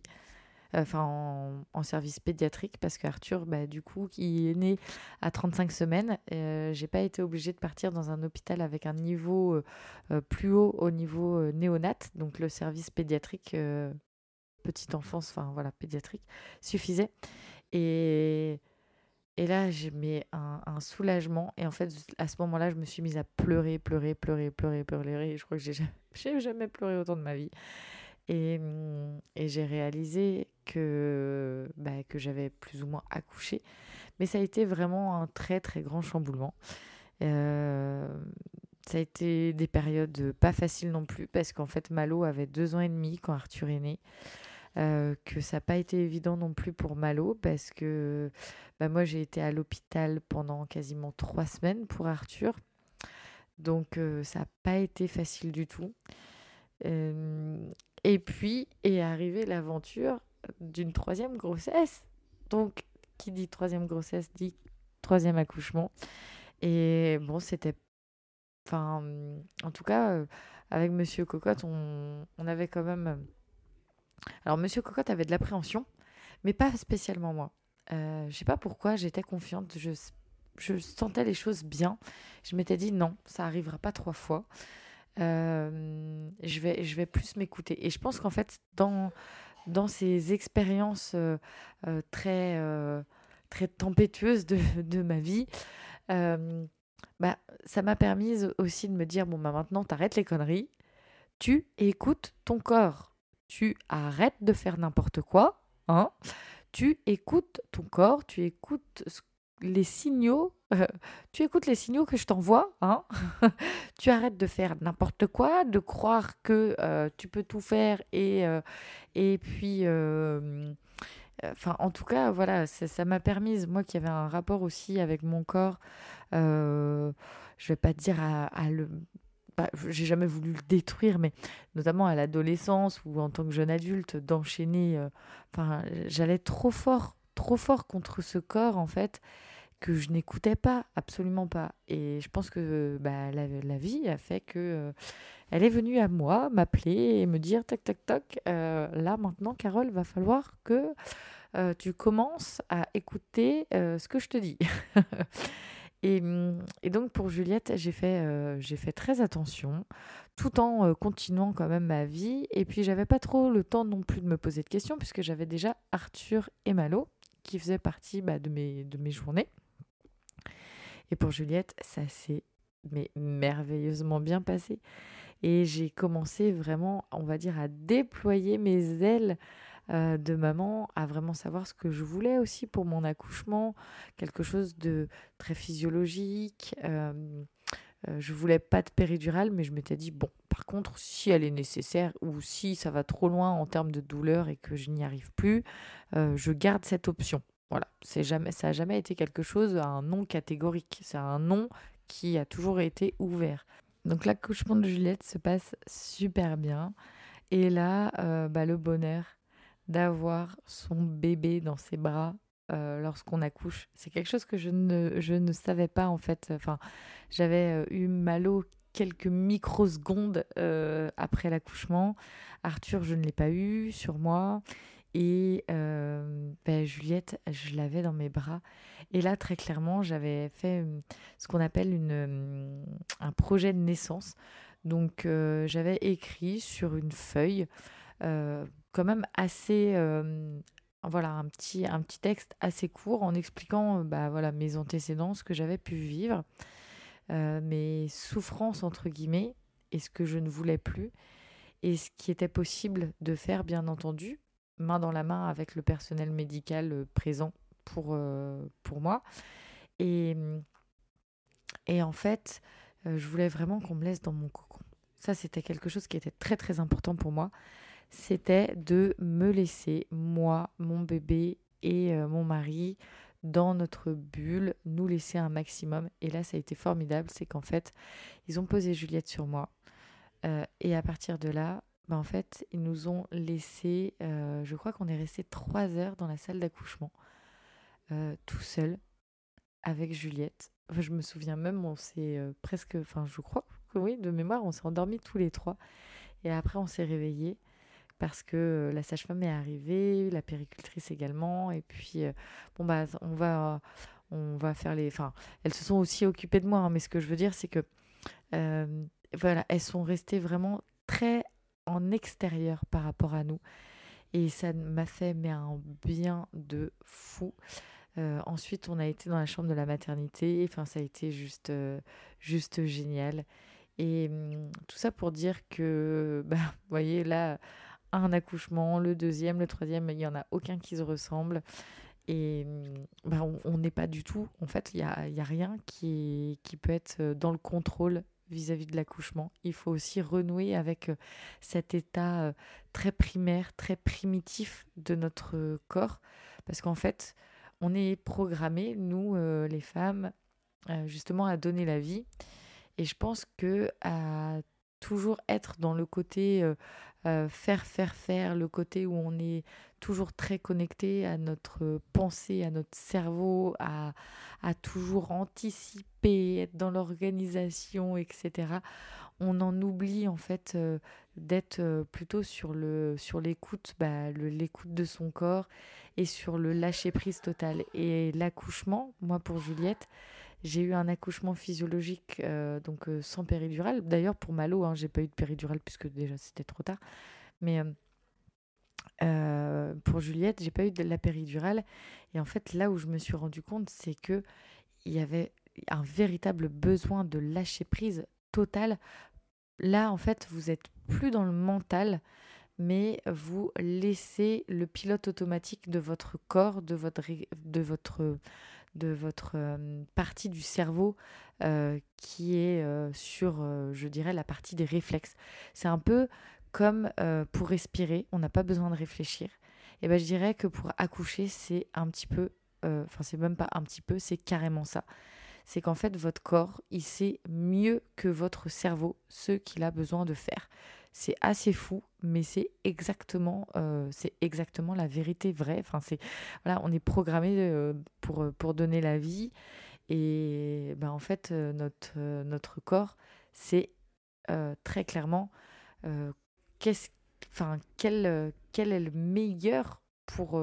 enfin en, service pédiatrique, parce qu'Arthur, bah, du coup, qui est né à 35 semaines, euh, j'ai pas été obligée de partir dans un hôpital avec un niveau euh, euh, plus haut au niveau néonat, donc le service pédiatrique petite enfance, enfin voilà, pédiatrique, suffisait. Et, et là, j'ai mis un, soulagement. Et en fait, à ce moment-là, je me suis mise à pleurer, pleurer, pleurer, pleurer, pleurer. Je crois que [laughs] j'ai jamais pleuré autant de ma vie. Et, et j'ai réalisé que, bah, que j'avais plus ou moins accouché. Mais ça a été vraiment un très très grand chamboulement. Euh, ça a été des périodes pas faciles non plus parce qu'en fait Malo avait deux ans et demi quand Arthur est né. Euh, que ça n'a pas été évident non plus pour Malo parce que bah, moi j'ai été à l'hôpital pendant quasiment trois semaines pour Arthur. Donc euh, ça n'a pas été facile du tout. Et puis est arrivée l'aventure d'une troisième grossesse. Donc, qui dit troisième grossesse dit troisième accouchement. Et bon, c'était. Enfin, en tout cas, euh, avec Monsieur Cocotte, on, avait quand même. Alors, Monsieur Cocotte avait de l'appréhension, mais pas spécialement moi. Euh, je sais pas pourquoi, j'étais confiante. Je, je sentais les choses bien. Je m'étais dit non, ça arrivera pas trois fois. Euh, je, vais, je vais plus m'écouter. Et je pense qu'en fait, dans, dans ces expériences euh, euh, très, très tempétueuses de, [laughs] de ma vie, bah, ça m'a permis aussi de me dire, bon, bah, maintenant, t'arrêtes les conneries, tu écoutes ton corps, tu arrêtes de faire n'importe quoi, hein, tu écoutes ton corps, tu écoutes les signaux, tu écoutes les signaux que je t'envoie, hein [laughs] tu arrêtes de faire n'importe quoi, de croire que euh, tu peux tout faire et, euh, puis... Euh, en tout cas, voilà, ça m'a permis, moi qui avais un rapport aussi avec mon corps, je vais pas dire à, le bah, j'ai jamais voulu le détruire, mais notamment à l'adolescence ou en tant que jeune adulte, d'enchaîner. J'allais trop fort, trop fort contre ce corps en fait que je n'écoutais pas, absolument pas. Et je pense que bah, la, vie a fait que euh, elle est venue à moi, m'appeler et me dire tac tac tac, euh, là maintenant Carole, va falloir que euh, tu commences à écouter ce que je te dis. [laughs] et, et, donc pour Juliette, j'ai fait, fait très attention, tout en continuant quand même ma vie. Et puis j'avais pas trop le temps non plus de me poser de questions puisque j'avais déjà Arthur et Malo qui faisaient partie bah, de, mes, de mes journées. Et pour Juliette, ça s'est mais merveilleusement bien passé. Et j'ai commencé vraiment, on va dire, à déployer mes ailes euh, de maman, à vraiment savoir ce que je voulais aussi pour mon accouchement, quelque chose de très physiologique. Euh, euh, je voulais pas de péridurale, mais je m'étais dit, bon, par contre, si elle est nécessaire ou si ça va trop loin en termes de douleur et que je n'y arrive plus, je garde cette option. Voilà, c'est jamais, ça n'a jamais été quelque chose, un non catégorique. C'est un non qui a toujours été ouvert. Donc l'accouchement de Juliette se passe super bien. Et là, euh, bah, le bonheur d'avoir son bébé dans ses bras euh, lorsqu'on accouche, c'est quelque chose que je ne, je ne savais pas en fait. Enfin, j'avais euh, eu mal au quelques microsecondes après l'accouchement. Arthur, je ne l'ai pas eu sur moi. Et ben, Juliette, je l'avais dans mes bras. Et là, très clairement, j'avais fait ce qu'on appelle une, un projet de naissance. Donc, j'avais écrit sur une feuille, quand même assez, voilà, un petit, un petit texte assez court en expliquant bah, voilà, mes antécédents, ce que j'avais pu vivre, mes souffrances, entre guillemets, et ce que je ne voulais plus, et ce qui était possible de faire, bien entendu, main dans la main avec le personnel médical euh, présent pour, euh, pour moi. Et, et en fait, euh, je voulais vraiment qu'on me laisse dans mon cocon. Ça, c'était quelque chose qui était très très important pour moi. C'était de me laisser, moi, mon bébé et mon mari, dans notre bulle, nous laisser un maximum. Et là, ça a été formidable, c'est qu'en fait, ils ont posé Juliette sur moi. et à partir de là, bah, en fait, ils nous ont laissé, euh, je crois qu'on est resté trois heures dans la salle d'accouchement, euh, tout seul, avec Juliette. je me souviens même, on s'est euh, presque, enfin, je crois que oui, de mémoire, on s'est endormis tous les trois. Et après, on s'est réveillés parce que la sage-femme est arrivée, la péricultrice également. Et puis, bon, bah, on va, on va faire les. Enfin, elles se sont aussi occupées de moi, hein, mais ce que je veux dire, c'est que. voilà, elles sont restées vraiment très en extérieur par rapport à nous. Et ça m'a fait mais un bien de fou. Euh, ensuite, on a été dans la chambre de la maternité. Enfin, ça a été juste, euh, juste génial. Et hum, tout ça pour dire que, [laughs] bah, vous voyez, là, un accouchement, le deuxième, le troisième, il n'y en a aucun qui se ressemble. Et hum, bah, on n'est pas du tout, en fait, il n'y a, y a rien qui, qui peut être dans le contrôle vis-à-vis de l'accouchement. Il faut aussi renouer avec euh, cet état euh, très primaire, très primitif de notre corps, parce qu'en fait, on est programmé, nous, euh, les femmes, justement à donner la vie. Et je pense que à toujours être dans le côté euh, euh, faire, faire, faire, le côté où on est toujours très connecté à notre pensée, à notre cerveau, à, à toujours anticiper, être dans l'organisation, etc. On en oublie en fait euh, d'être plutôt sur le sur l'écoute, bah, l'écoute de son corps et sur le lâcher prise total. Et l'accouchement, moi pour Juliette, j'ai eu un accouchement physiologique, euh, donc euh, sans péridurale. D'ailleurs, pour Malo, hein, j'ai pas eu de péridurale puisque déjà c'était trop tard. Mais euh, pour Juliette, j'ai pas eu de la péridurale. Et en fait, là où je me suis rendu compte, c'est que il y avait un véritable besoin de lâcher prise total. Là, en fait, vous êtes plus dans le mental, mais vous laissez le pilote automatique de votre corps, de votre, de votre, de votre euh, partie du cerveau euh, qui est euh, sur, je dirais, la partie des réflexes. C'est un peu comme pour respirer, on n'a pas besoin de réfléchir. Et ben je dirais que pour accoucher, c'est un petit peu, enfin c'est même pas un petit peu, c'est carrément ça c'est qu'en fait votre corps, il sait mieux que votre cerveau ce qu'il a besoin de faire. C'est assez fou, mais c'est exactement, euh, exactement la vérité vraie. Enfin, c'est voilà, on est programmé euh, pour pour donner la vie, et ben en fait euh, notre notre corps, c'est très clairement qu'est-ce, quel quel est le meilleur pour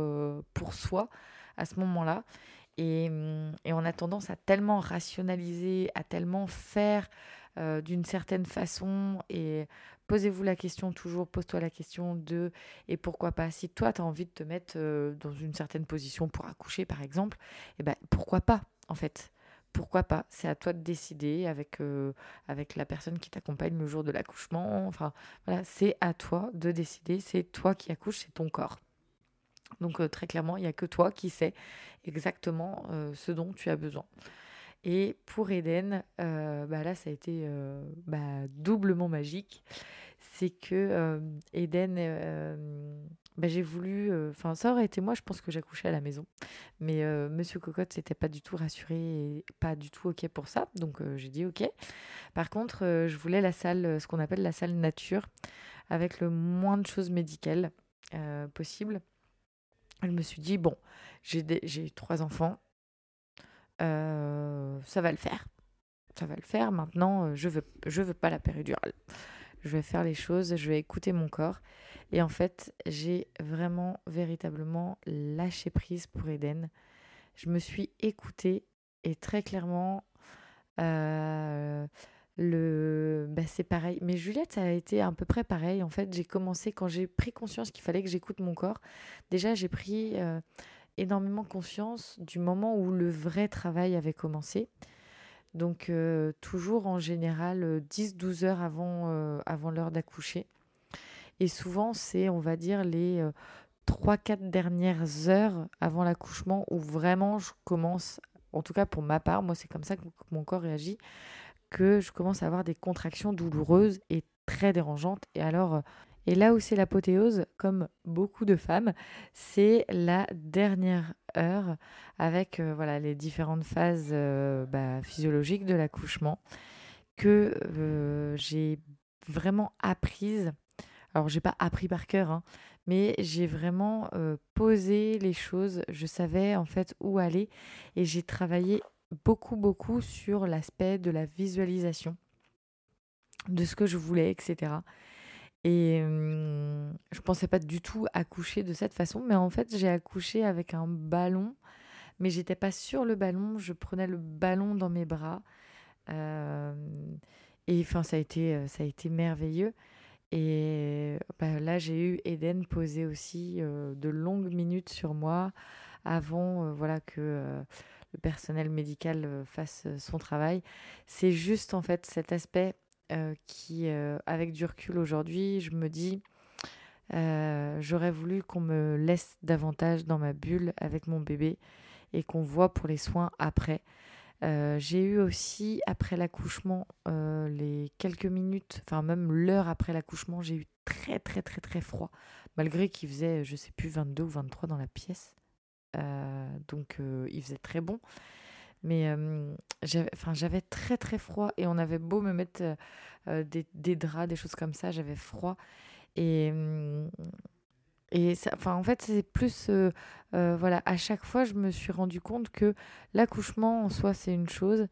pour soi à ce moment-là. Hum, et, on a tendance à tellement rationaliser, à tellement faire euh, d'une certaine façon. Et posez-vous la question toujours, pose-toi la question de et pourquoi pas. Si toi, tu as envie de te mettre euh, dans une certaine position pour accoucher, par exemple, eh ben, pourquoi pas, en fait? Pourquoi pas? C'est à toi de décider avec, euh, avec la personne qui t'accompagne le jour de l'accouchement. Enfin, voilà, c'est à toi de décider. C'est toi qui accouches, c'est ton corps. Donc euh, très clairement, il n'y a que toi qui sais exactement ce dont tu as besoin. Et pour Eden, bah là, ça a été bah, doublement magique. C'est que Eden bah, j'ai voulu. Euh, enfin, ça aurait été moi, je pense que j'accouchais à la maison. Mais euh, Monsieur Cocotte s'était pas du tout rassuré et pas du tout OK pour ça. Donc euh, j'ai dit OK. Par contre, je voulais la salle, ce qu'on appelle la salle nature, avec le moins de choses médicales possible. Je me suis dit, bon, j'ai trois enfants. Ça va le faire. Ça va le faire. Maintenant, je veux, je veux pas la péridurale je vais faire les choses, je vais écouter mon corps. Et en fait, j'ai vraiment, véritablement lâché prise pour Eden. Je me suis écoutée et très clairement, euh, le, bah, c'est pareil. Mais Juliette, ça a été à peu près pareil. En fait, j'ai commencé quand j'ai pris conscience qu'il fallait que j'écoute mon corps. Déjà, j'ai pris euh, énormément conscience du moment où le vrai travail avait commencé. Donc euh, toujours en général 10-12 euh, heures avant, euh, avant l'heure d'accoucher. Et souvent c'est, on va dire, les 3-4 dernières heures avant l'accouchement où vraiment je commence, en tout cas pour ma part, moi c'est comme ça que mon corps réagit, que je commence à avoir des contractions douloureuses et très dérangeantes. Et alors et là où c'est l'apothéose, comme beaucoup de femmes, c'est la dernière heure avec euh, voilà, les différentes phases euh, bah, physiologiques de l'accouchement que euh, j'ai vraiment apprises. Alors, j'ai pas appris par cœur, hein, mais j'ai vraiment posé les choses. Je savais en fait où aller et j'ai travaillé beaucoup, beaucoup sur l'aspect de la visualisation de ce que je voulais, etc. Et je pensais pas du tout accoucher de cette façon, mais en fait, j'ai accouché avec un ballon, mais j'étais pas sur le ballon, je prenais le ballon dans mes bras. et enfin, ça a été, ça a été merveilleux. Et bah, là, j'ai eu Eden poser aussi de longues minutes sur moi avant voilà, que le personnel médical fasse son travail. C'est juste en fait cet aspect euh, qui, euh, avec du recul aujourd'hui, je me dis, euh, j'aurais voulu qu'on me laisse davantage dans ma bulle avec mon bébé et qu'on voit pour les soins après. j'ai eu aussi, après l'accouchement, les quelques minutes, enfin même l'heure après l'accouchement, j'ai eu très très très très froid, malgré qu'il faisait, je sais plus, 22 ou 23 dans la pièce. donc il faisait très bon. Mais j'avais très très froid et on avait beau me mettre des, draps, des choses comme ça, j'avais froid. Et, et ça, en fait, c'est plus. voilà, à chaque fois, je me suis rendu compte que l'accouchement en soi, c'est une chose,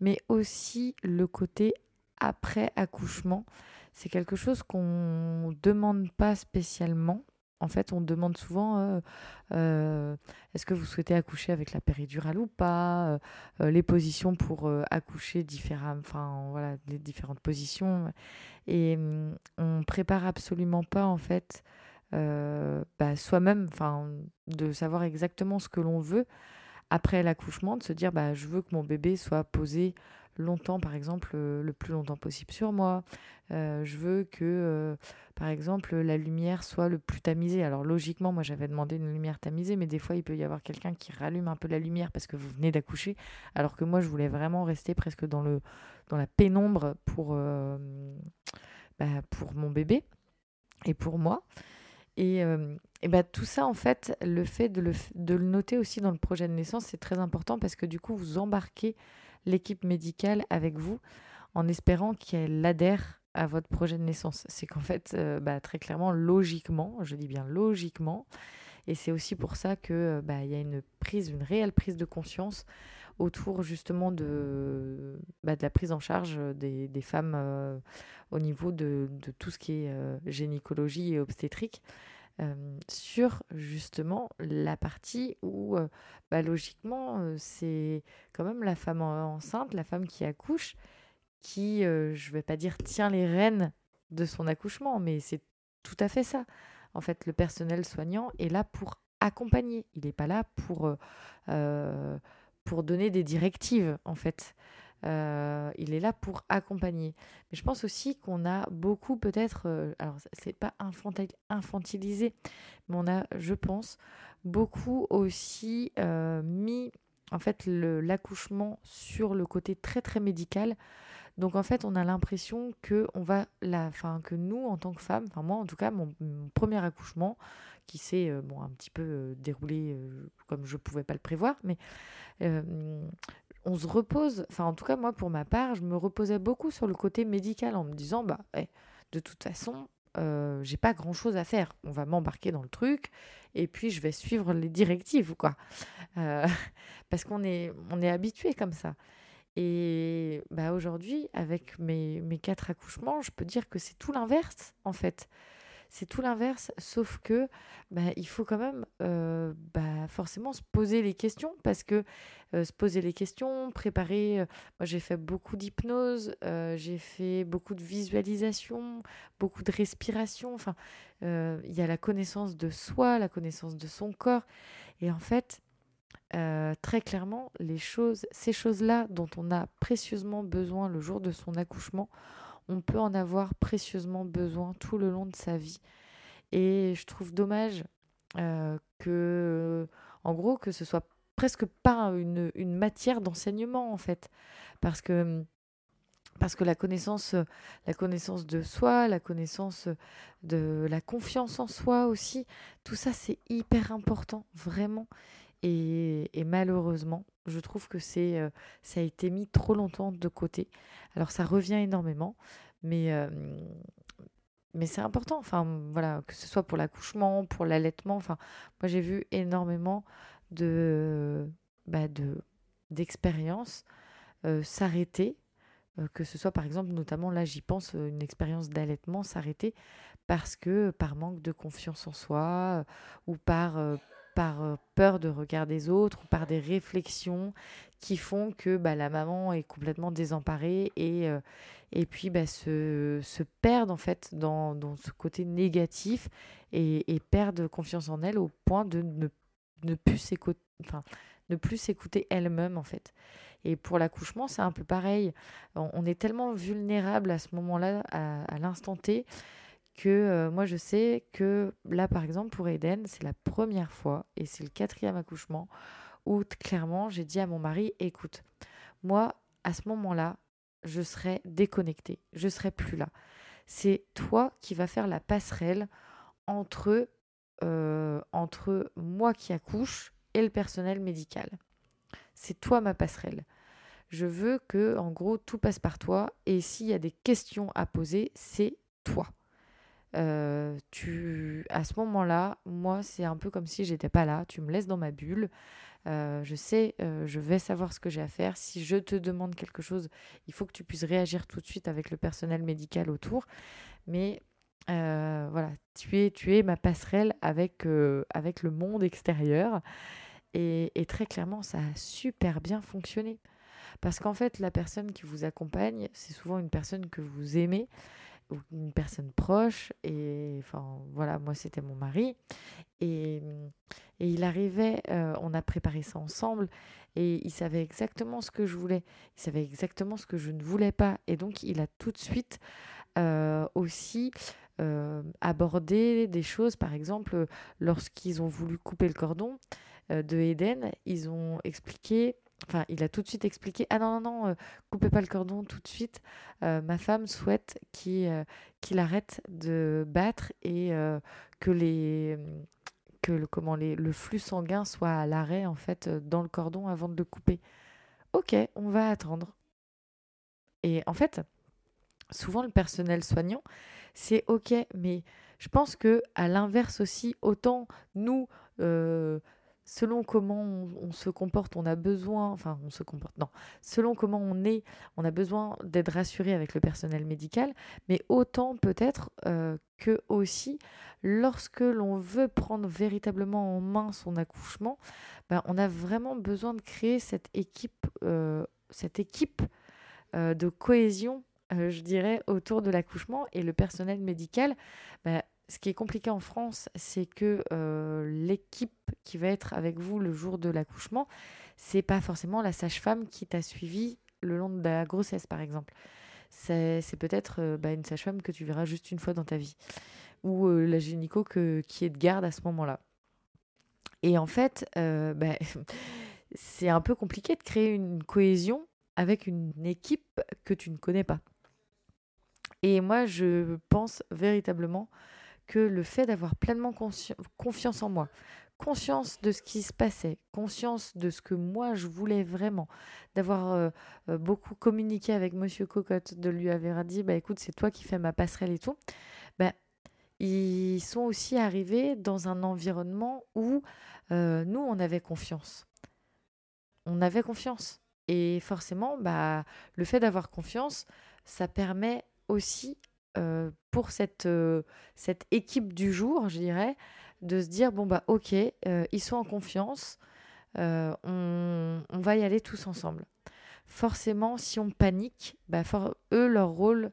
mais aussi le côté après accouchement, c'est quelque chose qu'on ne demande pas spécialement en fait, on demande souvent euh, euh, est-ce que vous souhaitez accoucher avec la péridurale ou pas euh, Les positions pour accoucher différemment, enfin voilà, les différentes positions. Et hum, on prépare absolument pas en fait bah, soi-même, de savoir exactement ce que l'on veut après l'accouchement, de se dire bah je veux que mon bébé soit posé longtemps, par exemple, le plus longtemps possible sur moi. je veux que par exemple, la lumière soit le plus tamisée. Alors logiquement, moi j'avais demandé une lumière tamisée, mais des fois il peut y avoir quelqu'un qui rallume un peu la lumière parce que vous venez d'accoucher, alors que moi je voulais vraiment rester presque dans, le, dans la pénombre pour, euh, bah, pour mon bébé et pour moi. Et, euh, et bah, tout ça, en fait, le fait de le, de le noter aussi dans le projet de naissance, c'est très important parce que du coup, vous embarquez l'équipe médicale avec vous en espérant qu'elle adhère à votre projet de naissance. C'est qu'en fait, euh, bah, très clairement, logiquement, je dis bien logiquement, et c'est aussi pour ça que bah, il y a une prise, une réelle prise de conscience autour justement de, bah, la prise en charge des, femmes euh, au niveau de, tout ce qui est euh, gynécologie et obstétrique. Sur justement la partie où bah, logiquement c'est quand même la femme enceinte, la femme qui accouche, qui, euh, je vais pas dire tient les rênes de son accouchement, mais c'est tout à fait ça. En fait, le personnel soignant est là pour accompagner. Il n'est pas là pour, euh, euh, pour donner des directives, en fait. Il est là pour accompagner. Mais je pense aussi qu'on a beaucoup peut-être, alors c'est pas infantilisé, mais on a, je pense, beaucoup aussi mis en fait l'accouchement sur le côté très très médical. Donc en fait, on a l'impression que on va la, que nous en tant que femmes, enfin moi en tout cas, mon, premier accouchement qui s'est euh, bon un petit peu euh, déroulé euh, comme je pouvais pas le prévoir, mais on se repose. Enfin en tout cas moi pour ma part, je me reposais beaucoup sur le côté médical en me disant bah eh, de toute façon euh, j'ai pas grand chose à faire. On va m'embarquer dans le truc et puis je vais suivre les directives, quoi. Euh, [laughs] parce qu'on est, on est habitué comme ça. Et bah, aujourd'hui, avec mes, mes quatre accouchements, je peux dire que c'est tout l'inverse, en fait c'est tout l'inverse, sauf que bah, il faut quand même euh, bah, forcément se poser les questions, parce que euh, se poser les questions, préparer, euh, moi j'ai fait beaucoup d'hypnose, j'ai fait beaucoup de visualisation, beaucoup de respiration, enfin, il y a la connaissance de soi, la connaissance de son corps, et en fait, très clairement, les choses, ces choses-là dont on a précieusement besoin le jour de son accouchement, on peut en avoir précieusement besoin tout le long de sa vie. Et je trouve dommage euh, que, en gros, que ce soit presque pas une, matière d'enseignement en fait, parce que parce que la connaissance, la connaissance de soi, la connaissance de la confiance en soi aussi, tout ça c'est hyper important, vraiment. Et, malheureusement, je trouve que c'est, euh, ça a été mis trop longtemps de côté. Alors ça revient énormément, mais, euh, mais c'est important. Enfin, voilà, que ce soit pour l'accouchement, pour l'allaitement. Enfin, moi j'ai vu énormément de, bah, de d'expériences euh, s'arrêter que ce soit par exemple, notamment là j'y pense, une expérience d'allaitement s'arrêter parce que par manque de confiance en soi ou par par euh, peur de regard des autres ou par des réflexions qui font que bah, la maman est complètement désemparée et, euh, et puis bah, se, se perdre en fait dans, dans ce côté négatif et, et perdre confiance en elle au point de ne, ne plus s'écouter enfin, ne plus s'écouter elle-même en fait. Et pour l'accouchement, c'est un peu pareil. On, est tellement vulnérable à ce moment-là, à, à l'instant T, euh, moi je sais que là par exemple pour Eden c'est la première fois et c'est le quatrième accouchement où clairement j'ai dit à mon mari écoute moi à ce moment-là je serai déconnectée je serai plus là. C'est toi qui vas faire la passerelle entre euh, entre moi qui accouche et le personnel médical. C'est toi ma passerelle. Je veux que en gros tout passe par toi et s'il y a des questions à poser c'est toi euh, tu, à ce moment-là, moi, c'est un peu comme si j'étais pas là. Tu me laisses dans ma bulle. Euh, je sais, euh, je vais savoir ce que j'ai à faire. Si je te demande quelque chose, il faut que tu puisses réagir tout de suite avec le personnel médical autour. Mais voilà, tu es, tu es ma passerelle avec, avec le monde extérieur. Et, et, très clairement, ça a super bien fonctionné. Parce qu'en fait, la personne qui vous accompagne, c'est souvent une personne que vous aimez une personne proche. Et enfin, voilà, moi, c'était mon mari. Et, et il arrivait, euh, on a préparé ça ensemble. Et il savait exactement ce que je voulais. Il savait exactement ce que je ne voulais pas. Et donc, il a tout de suite euh, aussi euh, abordé des choses. Par exemple, lorsqu'ils ont voulu couper le cordon de Eden, ils ont expliqué Enfin, il a tout de suite expliqué Ah non, non, non, euh, coupez pas le cordon tout de suite. Euh, ma femme souhaite qu'il euh, qu'il arrête de battre et que, le flux sanguin soit à l'arrêt en fait dans le cordon avant de le couper. Ok, on va attendre. Et en fait, souvent le personnel soignant, c'est ok, mais je pense que à l'inverse aussi, autant nous selon comment on, se comporte, on a besoin, enfin on se comporte, non, selon comment on est, on a besoin d'être rassuré avec le personnel médical, mais autant peut-être euh, que aussi, lorsque l'on veut prendre véritablement en main son accouchement, ben, on a vraiment besoin de créer cette équipe, euh, cette équipe euh, de cohésion je dirais, autour de l'accouchement. Et le personnel médical, ben, ce qui est compliqué en France, c'est que euh, l'équipe qui va être avec vous le jour de l'accouchement, c'est pas forcément la sage-femme qui t'a suivi le long de la grossesse, par exemple. C'est peut-être euh, bah, une sage-femme que tu verras juste une fois dans ta vie, ou euh, la gynéco qui est de garde à ce moment-là. Et en fait, bah, [laughs] c'est un peu compliqué de créer une cohésion avec une équipe que tu ne connais pas. Et moi, je pense véritablement que le fait d'avoir pleinement confiance en moi, conscience de ce qui se passait, conscience de ce que moi je voulais vraiment, d'avoir euh, euh, beaucoup communiqué avec Monsieur Cocotte, de lui avoir dit bah écoute c'est toi qui fais ma passerelle et tout, bah, ils sont aussi arrivés dans un environnement où euh, nous on avait confiance, on avait confiance. Et forcément bah le fait d'avoir confiance ça permet aussi pour cette, cette équipe du jour, je dirais, de se dire bon bah ok, euh, ils sont en confiance, euh, on, va y aller tous ensemble. Forcément, si on panique, bah eux leur rôle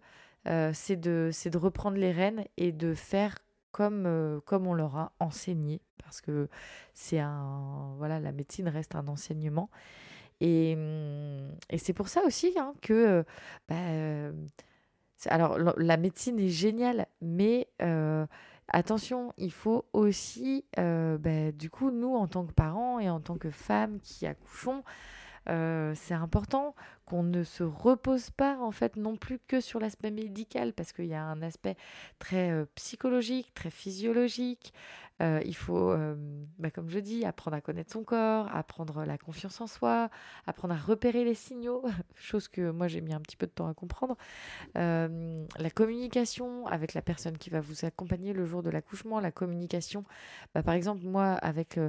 euh, c'est de de reprendre les rênes et de faire comme comme on leur a enseigné parce que c'est un voilà la médecine reste un enseignement et, et c'est pour ça aussi hein, que bah, alors la médecine est géniale mais Attention, il faut aussi, bah, du coup, nous, en tant que parents et en tant que femmes qui accouchons, c'est important qu'on ne se repose pas en fait non plus que sur l'aspect médical parce qu'il y a un aspect très psychologique, très physiologique. Euh, il faut, bah, comme je dis, apprendre à connaître son corps, apprendre la confiance en soi, apprendre à repérer les signaux, [laughs] chose que moi j'ai mis un petit peu de temps à comprendre. la communication avec la personne qui va vous accompagner le jour de l'accouchement, la communication, bah, par exemple moi avec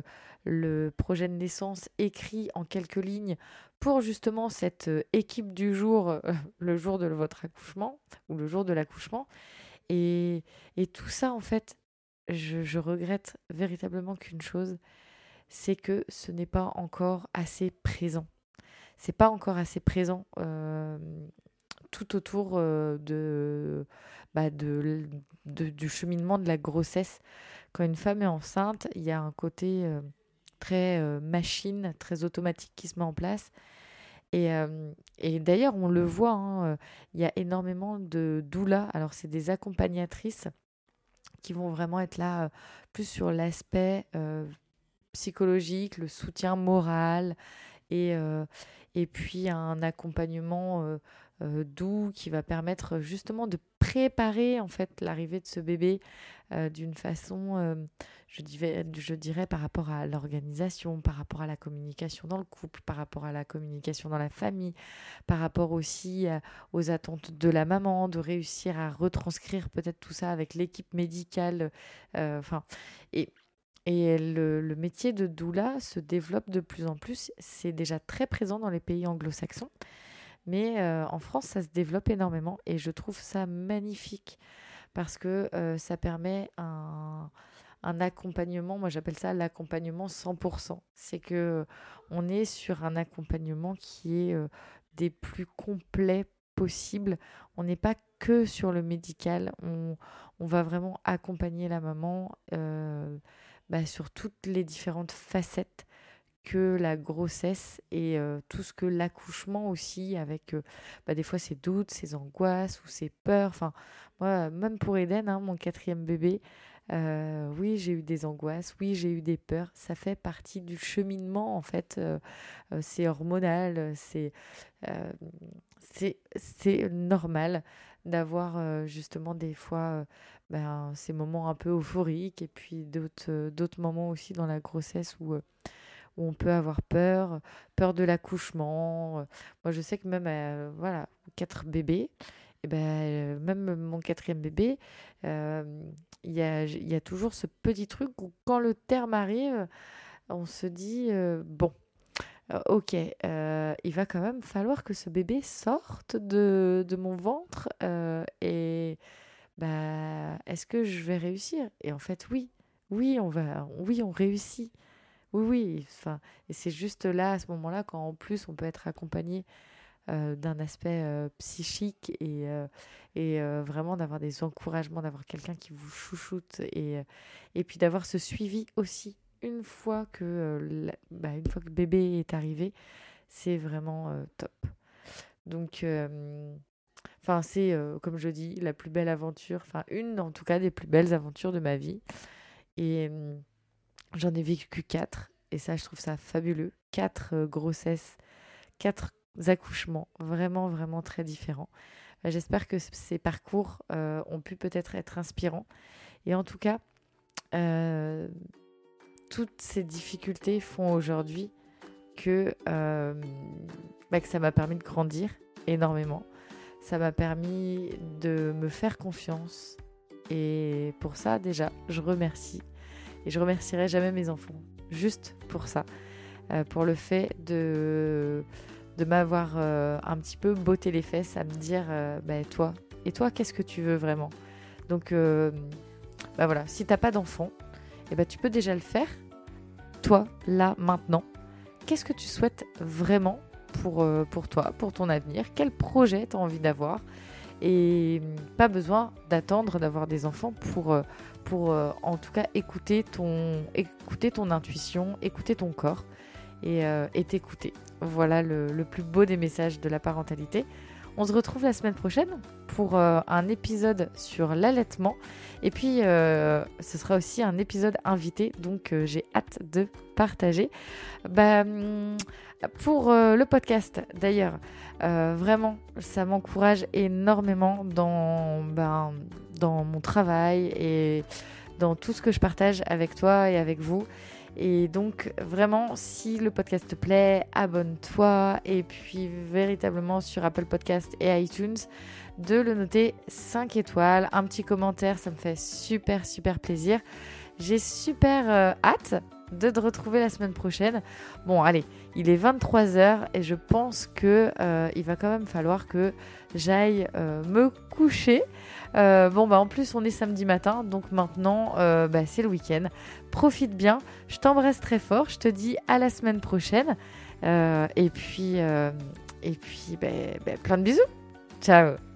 le projet de naissance écrit en quelques lignes pour justement cette euh, équipe du jour, euh, [laughs] le jour de votre accouchement ou le jour de l'accouchement. Et, tout ça, en fait, je, regrette véritablement qu'une chose, c'est que ce n'est pas encore assez présent. C'est pas encore assez présent euh, tout autour de, bah de, du cheminement de la grossesse. Quand une femme est enceinte, il y a un côté très euh, machine, très automatique qui se met en place. Et, euh, d'ailleurs, on le voit, hein, euh, il y a énormément de doulas. Alors, c'est des accompagnatrices qui vont vraiment être là plus sur l'aspect psychologique, le soutien moral et, et puis un accompagnement doux qui va permettre justement de préparer en fait l'arrivée de ce bébé d'une façon je dirais, je dirais par rapport à l'organisation, par rapport à la communication dans le couple, par rapport à la communication dans la famille, par rapport aussi euh, aux attentes de la maman, de réussir à retranscrire peut-être tout ça avec l'équipe médicale. Euh, enfin, et, et le, métier de doula se développe de plus en plus. C'est déjà très présent dans les pays anglo-saxons. Mais euh, en France, ça se développe énormément et je trouve ça magnifique parce que ça permet un, accompagnement, moi j'appelle ça l'accompagnement 100%. C'est que on est sur un accompagnement qui est euh, des plus complets possibles. On n'est pas que sur le médical, on, va vraiment accompagner la maman euh, bah, sur toutes les différentes facettes que la grossesse et tout ce que l'accouchement aussi avec bah, des fois ses doutes, ses angoisses ou ses peurs. Enfin, moi, même pour Eden, hein, mon quatrième bébé, oui, j'ai eu des angoisses, oui, j'ai eu des peurs. Ça fait partie du cheminement, en fait. C'est hormonal, c'est c'est normal d'avoir justement des fois ben, ces moments un peu euphoriques et puis d'autres moments aussi dans la grossesse où, où on peut avoir peur, peur de l'accouchement. Moi, je sais que même, voilà, quatre bébés, et ben, même mon quatrième bébé, il y a, toujours ce petit truc où quand le terme arrive, on se dit, euh, bon, euh, ok, euh, il va quand même falloir que ce bébé sorte de, de mon ventre et bah, est-ce que je vais réussir? Et en fait, oui, oui, on va, oui, on réussit. Oui, oui, enfin, et c'est juste là, à ce moment-là, quand en plus on peut être accompagné d'un aspect psychique et, vraiment d'avoir des encouragements, d'avoir quelqu'un qui vous chouchoute et, puis d'avoir ce suivi aussi une fois que, bah, une fois que bébé est arrivé, c'est vraiment top. Donc, enfin, c'est comme je dis, la plus belle aventure, enfin, une en tout cas des plus belles aventures de ma vie. Et j'en ai vécu quatre. Et ça, je trouve ça fabuleux. quatre grossesses, quatre accouchements vraiment, vraiment très différents. Bah, j'espère que ces parcours ont pu peut-être être inspirants. Et en tout cas, toutes ces difficultés font aujourd'hui que, bah, que ça m'a permis de grandir énormément. Ça m'a permis de me faire confiance. Et pour ça, déjà, je remercie. Et je remercierai jamais mes enfants. Juste pour ça. Euh, pour le fait de, m'avoir euh, un petit peu botté les fesses à me dire euh, bah, toi, et toi, qu'est-ce que tu veux vraiment? Donc, bah voilà, si t'as pas d'enfant, eh ben, tu peux déjà le faire. Toi, là, maintenant, qu'est-ce que tu souhaites vraiment pour, pour toi, pour ton avenir? Quel projet tu as envie d'avoir? Et pas besoin d'attendre d'avoir des enfants pour, pour en tout cas écouter ton, écouter ton intuition, écouter ton corps et, euh, t'écouter. Voilà le, plus beau des messages de la parentalité. On se retrouve la semaine prochaine pour euh, un épisode sur l'allaitement. Et puis, euh, ce sera aussi un épisode invité, donc j'ai hâte de partager. Bah, hum, pour le podcast, d'ailleurs, vraiment, ça m'encourage énormément dans, ben, dans mon travail et dans tout ce que je partage avec toi et avec vous. Et donc, vraiment, si le podcast te plaît, abonne-toi. Et puis, véritablement, sur Apple Podcast et iTunes, de le noter 5 étoiles. Un petit commentaire, ça me fait super, super plaisir. J'ai super euh, hâte de te retrouver la semaine prochaine. Bon, allez, il est 23h et je pense que euh, il va quand même falloir que j'aille euh, me coucher. Euh, bon, bah en plus, on est samedi matin, donc maintenant, bah, c'est le week-end. Profite bien. Je t'embrasse très fort. Je te dis à la semaine prochaine. et puis, et puis bah, bah, plein de bisous. Ciao